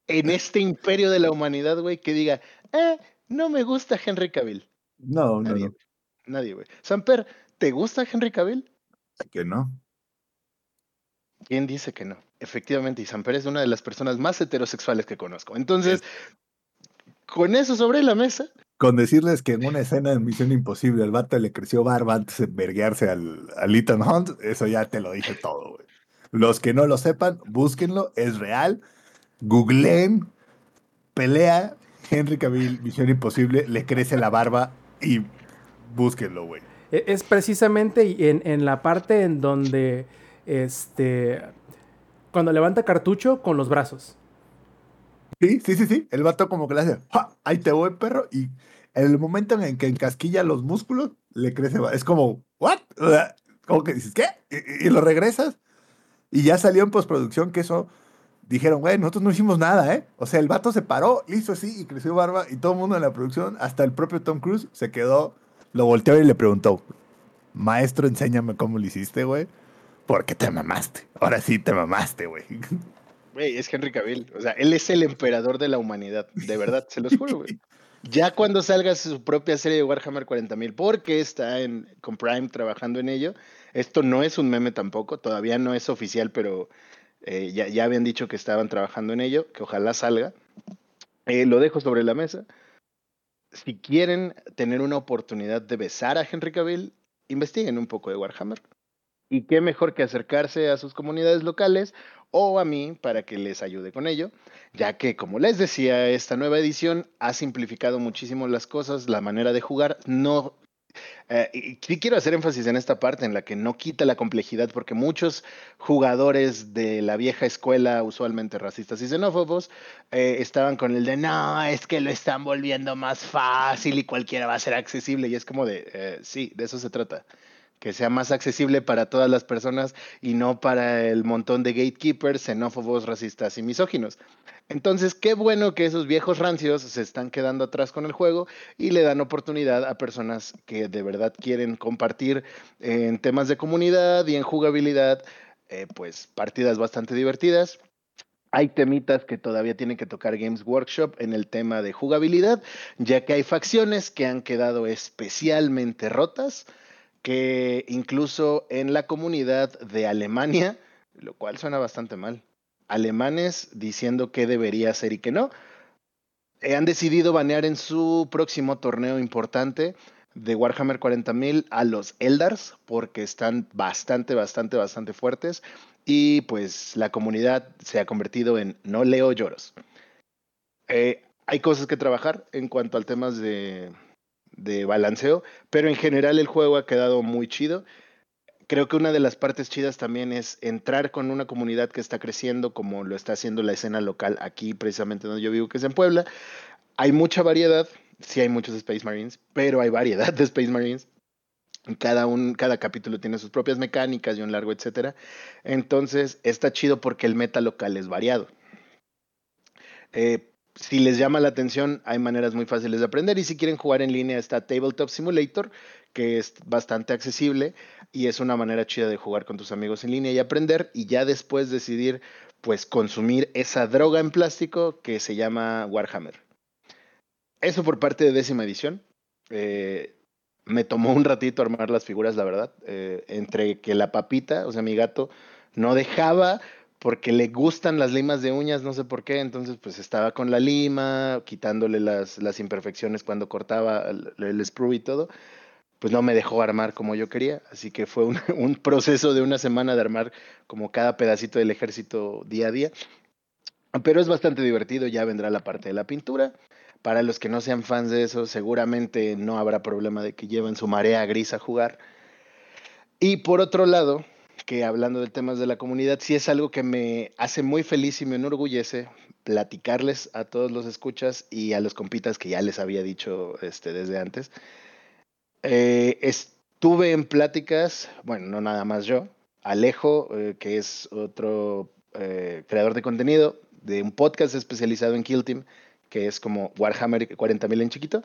en este imperio de la humanidad, güey, que diga, eh, no me gusta Henry Cavill. No, no, Nadie, no. nadie, güey. Samper, ¿te gusta Henry Cavill? Que no. ¿Quién dice que no? Efectivamente, y Samper es una de las personas más heterosexuales que conozco. Entonces, con eso sobre la mesa, Con decirles que en una escena de Misión Imposible al vato le creció barba antes de verguearse al, al Ethan Hunt, eso ya te lo dije todo, güey. Los que no lo sepan, búsquenlo, es real. Googleen, pelea, Henry Cavill, Misión Imposible, le crece la barba y búsquenlo, güey. E- Es precisamente en, en la parte en donde, este, cuando levanta cartucho con los brazos. Sí, sí, sí, sí. El vato como que le hace, "Ja, ahí te voy, perro. Y en el momento en que encasquilla los músculos, le crece. Es como, ¿what? Como que dices, ¿qué? Y, y lo regresas. Y ya salió en postproducción que eso. Dijeron, güey, nosotros no hicimos nada, ¿eh? O sea, el vato se paró, hizo así y creció barba. Y todo el mundo en la producción, hasta el propio Tom Cruise, se quedó, lo volteó y le preguntó, maestro, enséñame cómo lo hiciste, güey. Porque te mamaste. Ahora sí te mamaste, güey. güey, es Henry Cavill. O sea, él es el emperador de la humanidad. De verdad, se los juro, güey. Ya cuando salga su propia serie de Warhammer 40.000, porque está en, con Prime trabajando en ello, esto no es un meme tampoco, todavía no es oficial, pero eh, ya, ya habían dicho que estaban trabajando en ello, que ojalá salga. Eh, lo dejo sobre la mesa. Si quieren tener una oportunidad de besar a Henry Cavill, investiguen un poco de Warhammer. Y qué mejor que acercarse a sus comunidades locales o a mí para que les ayude con ello, ya que, como les decía, esta nueva edición ha simplificado muchísimo las cosas, la manera de jugar. No Eh, y quiero hacer énfasis en esta parte en la que no quita la complejidad, porque muchos jugadores de la vieja escuela, usualmente racistas y xenófobos, eh, estaban con el de no, es que lo están volviendo más fácil y cualquiera va a ser accesible. Y es como de, eh, sí, de eso se trata que sea más accesible para todas las personas y no para el montón de gatekeepers, xenófobos, racistas y misóginos. Entonces, qué bueno que esos viejos rancios se están quedando atrás con el juego y le dan oportunidad a personas que de verdad quieren compartir en temas de comunidad y en jugabilidad, eh, pues partidas bastante divertidas. Hay temitas que todavía tienen que tocar Games Workshop en el tema de jugabilidad, ya que hay facciones que han quedado especialmente rotas que incluso en la comunidad de Alemania, lo cual suena bastante mal, alemanes diciendo qué debería hacer y qué no, eh, han decidido banear en su próximo torneo importante de Warhammer 40.000 a los Eldars porque están bastante, bastante, bastante fuertes y pues la comunidad se ha convertido en no leo lloros. Eh, hay cosas que trabajar en cuanto al temas de, de balanceo, pero en general el juego ha quedado muy chido. Creo que una de las partes chidas también es entrar con una comunidad que está creciendo como lo está haciendo la escena local aquí precisamente donde yo vivo, que es en Puebla. Hay mucha variedad, sí hay muchos Space Marines, pero hay variedad de Space Marines. Cada, un, cada capítulo tiene sus propias mecánicas y un largo, etcétera. Entonces está chido porque el meta local es variado. Eh, si les llama la atención, hay maneras muy fáciles de aprender. Y si quieren jugar en línea, está Tabletop Simulator, que es bastante accesible y es una manera chida de jugar con tus amigos en línea y aprender. Y ya después decidir, pues, consumir esa droga en plástico que se llama Warhammer. Eso por parte de décima edición. Eh, me tomó un ratito armar las figuras, la verdad. Eh, entre que la papita, o sea, mi gato, no dejaba porque le gustan las limas de uñas, no sé por qué, entonces pues estaba con la lima, quitándole las, las imperfecciones cuando cortaba el, el, sprue y todo, pues no me dejó armar como yo quería, así que fue un, un, proceso de una semana de armar como cada pedacito del ejército día a día, pero es bastante divertido, ya vendrá la parte de la pintura. Para los que no sean fans de eso, seguramente no habrá problema de que lleven su marea gris a jugar. Y por otro lado, que hablando de temas de la comunidad, sí es algo que me hace muy feliz y me enorgullece platicarles a todos los escuchas y a los compitas que ya les había dicho este, desde antes. Eh, estuve en pláticas, bueno, no nada más yo, Alejo, eh, que es otro eh, creador de contenido de un podcast especializado en Kill Team, que es como Warhammer 40.000 en chiquito.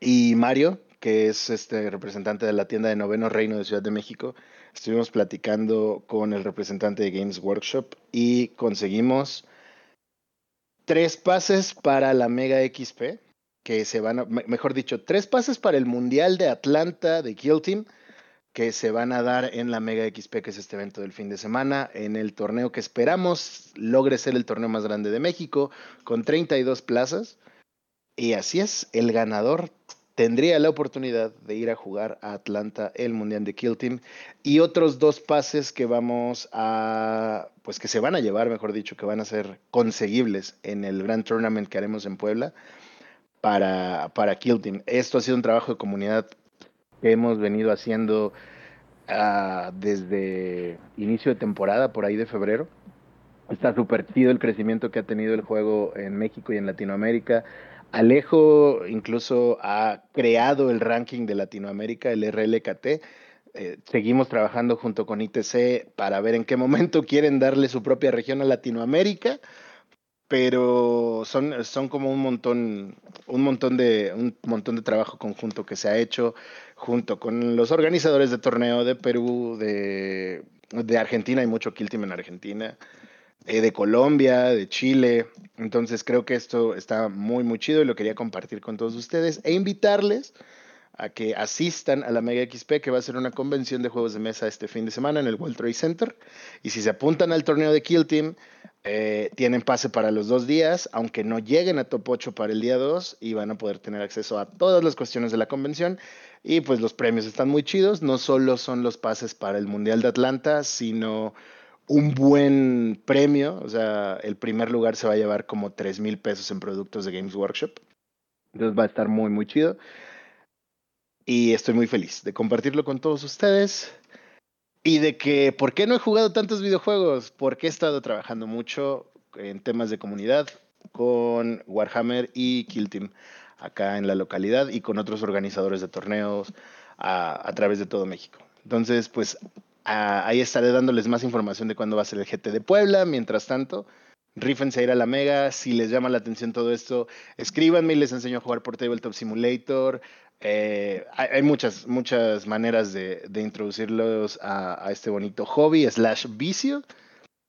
Y Mario, que es este representante de la tienda de Noveno Reino de Ciudad de México. Estuvimos platicando con el representante de Games Workshop y conseguimos tres pases para la Mega XP, que se van a, mejor dicho, tres pases para el Mundial de Atlanta de Kill Team, que se van a dar en la Mega XP, que es este evento del fin de semana, en el torneo que esperamos logre ser el torneo más grande de México, con 32 plazas. Y así es, el ganador tendría la oportunidad de ir a jugar a Atlanta el Mundial de Kill y otros dos pases que vamos a, pues que se van a llevar, mejor dicho, que van a ser conseguibles en el Grand Tournament que haremos en Puebla para, para. Esto ha sido un trabajo de comunidad que hemos venido haciendo uh, desde inicio de temporada, por ahí de febrero. Está súper chido el crecimiento que ha tenido el juego en México y en Latinoamérica Alejo incluso ha creado el ranking de Latinoamérica, el RLKT. Eh, seguimos trabajando junto con ITC para ver en qué momento quieren darle su propia región a Latinoamérica, pero son, son como un montón, un montón de, un montón de trabajo conjunto que se ha hecho junto con los organizadores de torneo de Perú, de, de Argentina, hay mucho Kill Team en Argentina, eh, de Colombia, de Chile. Entonces creo que esto está muy, muy chido y lo quería compartir con todos ustedes e invitarles a que asistan a la Mega XP, que va a ser una convención de juegos de mesa este fin de semana en el World Trade Center. Y si se apuntan al torneo de Kill Team, eh, tienen pase para los dos días, aunque no lleguen a top 8 para el día 2 y van a poder tener acceso a todas las cuestiones de la convención. Y pues los premios están muy chidos, no solo son los pases para el Mundial de Atlanta, sino un buen premio, o sea, el primer lugar se va a llevar como 3 mil pesos en productos de Games Workshop. Entonces va a estar muy, muy chido. Y estoy muy feliz de compartirlo con todos ustedes. Y de que, ¿por qué no he jugado tantos videojuegos? Porque he estado trabajando mucho en temas de comunidad con Warhammer y Kill Team acá en la localidad y con otros organizadores de torneos a, a través de todo México. Entonces, pues ahí estaré dándoles más información de cuándo va a ser el GT de Puebla. Mientras tanto, rífense a ir a la Mega. Si les llama la atención todo esto, escríbanme y les enseño a jugar por Tabletop Simulator. Eh, hay, hay muchas, muchas maneras de, de introducirlos a, a este bonito hobby slash vicio.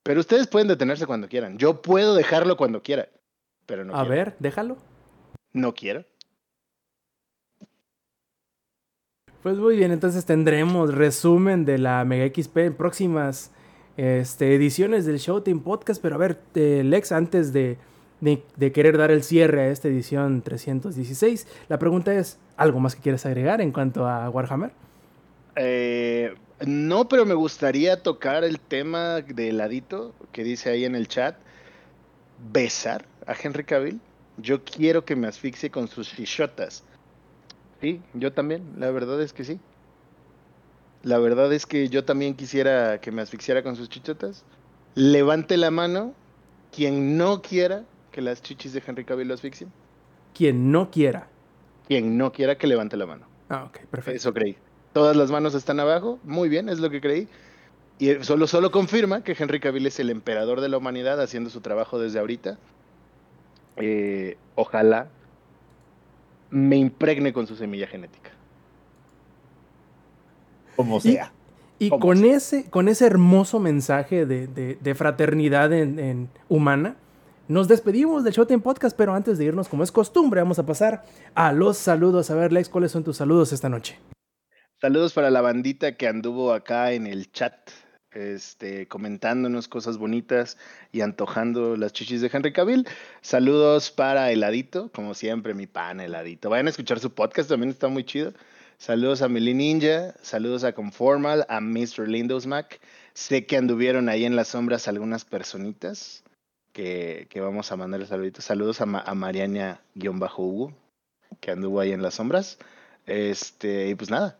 Pero ustedes pueden detenerse cuando quieran. Yo puedo dejarlo cuando quiera. Pero no A quiero. ver, déjalo. No quiero. Pues muy bien, entonces tendremos resumen de la Mega XP en próximas este, ediciones del Showtime Podcast. Pero a ver, eh, Lex, antes de, querer dar el cierre a esta edición 316, la pregunta es, ¿algo más que quieres agregar en cuanto a Warhammer? Eh, no, pero me gustaría tocar el tema de ladito que dice ahí en el chat. Besar a Henry Cavill. Yo quiero que me asfixie con sus chichotas. Sí, yo también. La verdad es que sí. La verdad es que yo también quisiera que me asfixiara con sus chichotas. Levante la mano quien no quiera que las chichis de Henry Cavill lo asfixien. Quien no quiera. Quien no quiera que levante la mano. Ah, ok, perfecto. Eso creí. Todas las manos están abajo. Muy bien, es lo que creí. Y solo, solo confirma que Henry Cavill es el emperador de la humanidad haciendo su trabajo desde ahorita. Eh, ojalá me impregne con su semilla genética. Como Y- sea. Y ¿Cómo con ese, con ese hermoso mensaje de, de- de fraternidad en, en humana, nos despedimos del Showtime Podcast, pero antes de irnos, como es costumbre, vamos a pasar a los saludos. A ver, Lex, ¿cuáles son tus saludos esta noche? Saludos para la bandita que anduvo acá en el chat, este, comentándonos cosas bonitas y antojando las chichis de Henry Cavill. Saludos para Heladito, como siempre, mi pan Heladito. Vayan a escuchar su podcast, también está muy chido. Saludos a Meli Ninja, saludos a Conformal, a Mr. Lindos Mac. Sé que anduvieron ahí en las sombras algunas personitas que, vamos a mandar saluditos. Saludos a Mariana-Hugo, que anduvo ahí en las sombras. Este, y pues nada,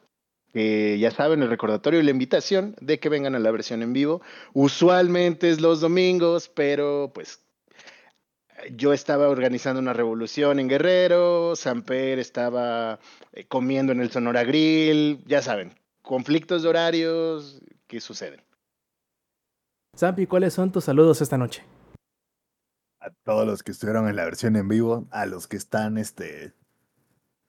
que ya saben, el recordatorio y la invitación de que vengan a la versión en vivo. Usualmente es los domingos, pero pues yo estaba organizando una revolución en Guerrero, Samper estaba eh, comiendo en el Sonora Grill, ya saben, conflictos de horarios que suceden. Zampi, ¿cuáles son tus saludos esta noche? A todos los que estuvieron en la versión en vivo, a los que están este,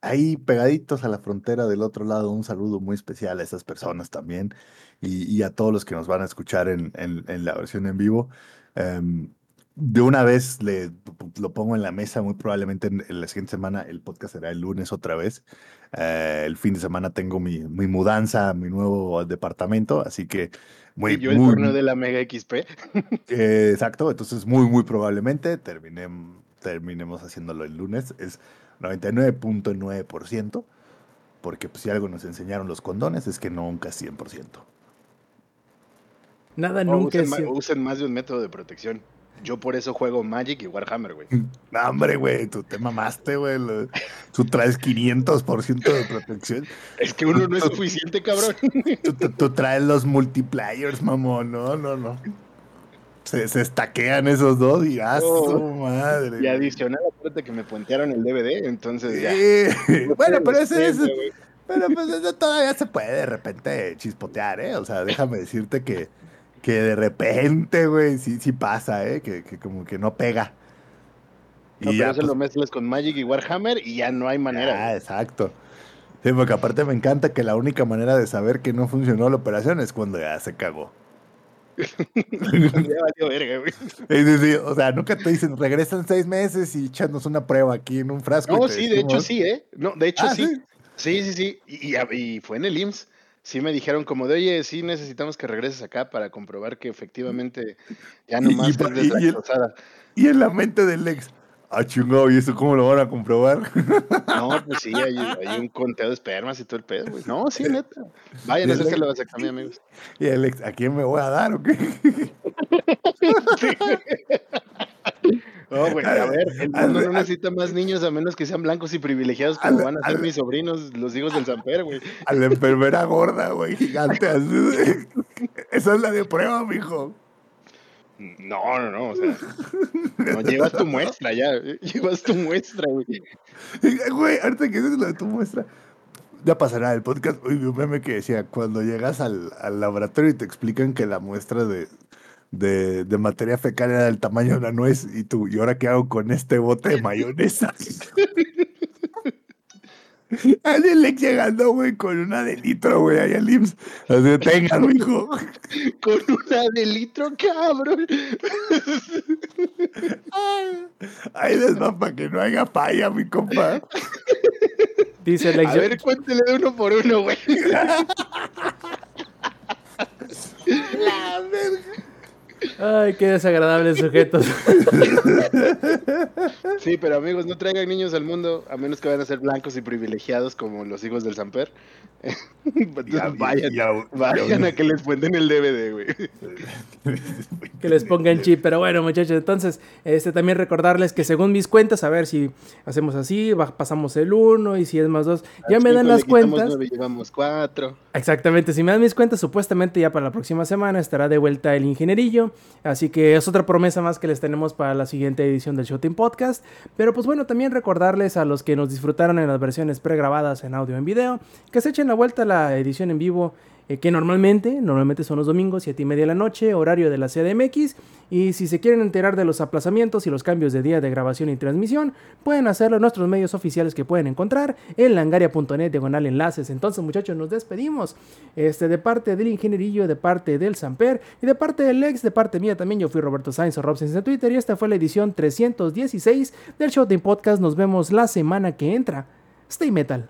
ahí pegaditos a la frontera del otro lado, un saludo muy especial a esas personas también y, y a todos los que nos van a escuchar en, en- en la versión en vivo. Em, de una vez le, lo pongo en la mesa, muy probablemente en, en la siguiente semana, el podcast será el lunes otra vez. Eh, el fin de semana tengo mi, mi mudanza, mi nuevo departamento, así que muy, y yo el muy, torneo de la Mega XP. eh, exacto, entonces muy, muy probablemente terminem- terminemos haciéndolo el lunes. Es 99.9%, porque pues, si algo nos enseñaron los condones es que nunca es 100%. Nada, O nunca usen, es... más de un método de protección. Yo por eso juego Magic y Warhammer, güey. No, hombre, güey, tú te mamaste, güey. Tú traes 500% de protección. Es que uno no es suficiente, cabrón. Tú, tú- tú traes los multipliers, mamón. No, no, no. Se, se estaquean esos dos y ¡ah, Oh. su madre! Y adicional, acuérdate que me puentearon el DVD, entonces ya. Sí. Bueno, pero ese es... Pero pues eso todavía se puede de repente chispotear, ¿eh? O sea, déjame decirte que, que de repente, güey, sí, sí pasa, ¿eh? Que, que como que no pega. No, Y pero ya, eso pues, lo mezclas con Magic y Warhammer y ya no hay manera. ah, exacto. Sí, porque aparte me encanta que la única manera de saber que no funcionó la operación es cuando ya se cagó. O sea, nunca te dicen, regresan seis meses y échanos una prueba aquí en un frasco. No, sí, de hecho sí, ¿eh? No, de hecho Ah, sí. sí. Sí, sí, sí. Y, fue en el IMSS. Sí me dijeron como de, oye, sí necesitamos que regreses acá para comprobar que efectivamente ya no más y- y. Y en la mente del ex, ah, chingado, ¿y eso cómo lo van a comprobar? No, pues sí, hay, hay un conteo de espermas y todo el pedo, güey. No, sí, neta. Vayan a hacerse la vasectomía, amigos. Y el ex, ¿a quién me voy a dar o qué? No, güey, a ver, el mundo no necesita más niños a menos que sean blancos y privilegiados como van a ser mis sobrinos, los hijos del Samper, güey. A la enfermera gorda, güey, gigante. así. Esa es la de prueba, mijo. No, no, no, o sea, no, llevas tu muestra ya, llevas tu muestra, güey. Güey, ahorita que es lo de tu muestra. Ya pasará el podcast. Uy, vi un meme que decía: cuando llegas al, al laboratorio y te explican que la muestra de, de, de materia fecal era del tamaño de una nuez, y tú, ¿y ahora qué hago con este bote de mayonesa? Le llegando, güey, con una de litro, güey, ahí al IMSS. Así, tenga, hijo. Con una de litro, cabrón. Ahí les va para que no haya falla, mi compa. Dice Alex. A ver, cuéntele de uno por uno, güey. La verga. Ay, qué desagradables sujetos. Sí, pero amigos, no traigan niños al mundo a menos que vayan a ser blancos y privilegiados como los hijos del Samper. Entonces, Ya, vayan, ya, vayan ya. a que les cuenten el DVD, güey. que les pongan chip. Pero bueno, muchachos, entonces, este también recordarles que según mis cuentas, a ver si hacemos así, pasamos el 1 y si es más 2. Ya me dan las cuentas. nueve, llevamos cuatro. Exactamente, si me dan mis cuentas, supuestamente ya para la próxima semana estará de vuelta el ingenierillo. Así que es otra promesa más que les tenemos para la siguiente edición del Showtime Podcast. Pero pues bueno, también recordarles a los que nos disfrutaron en las versiones pregrabadas en audio o en video, que se echen la vuelta a la edición en vivo. Eh, que normalmente, normalmente son los domingos, 7 y media de la noche, horario de la CDMX. Y si se quieren enterar de los aplazamientos y los cambios de día de grabación y transmisión, pueden hacerlo en nuestros medios oficiales que pueden encontrar en langaria.net diagonal enlaces. Entonces, muchachos, nos despedimos. Este, de parte del ingenierillo, de parte del Samper y de parte del ex, de parte mía también. Yo fui Roberto Sainz o Rob Sainz en Twitter y esta fue la edición 316 del Showtime Podcast. Nos vemos la semana que entra. Stay metal.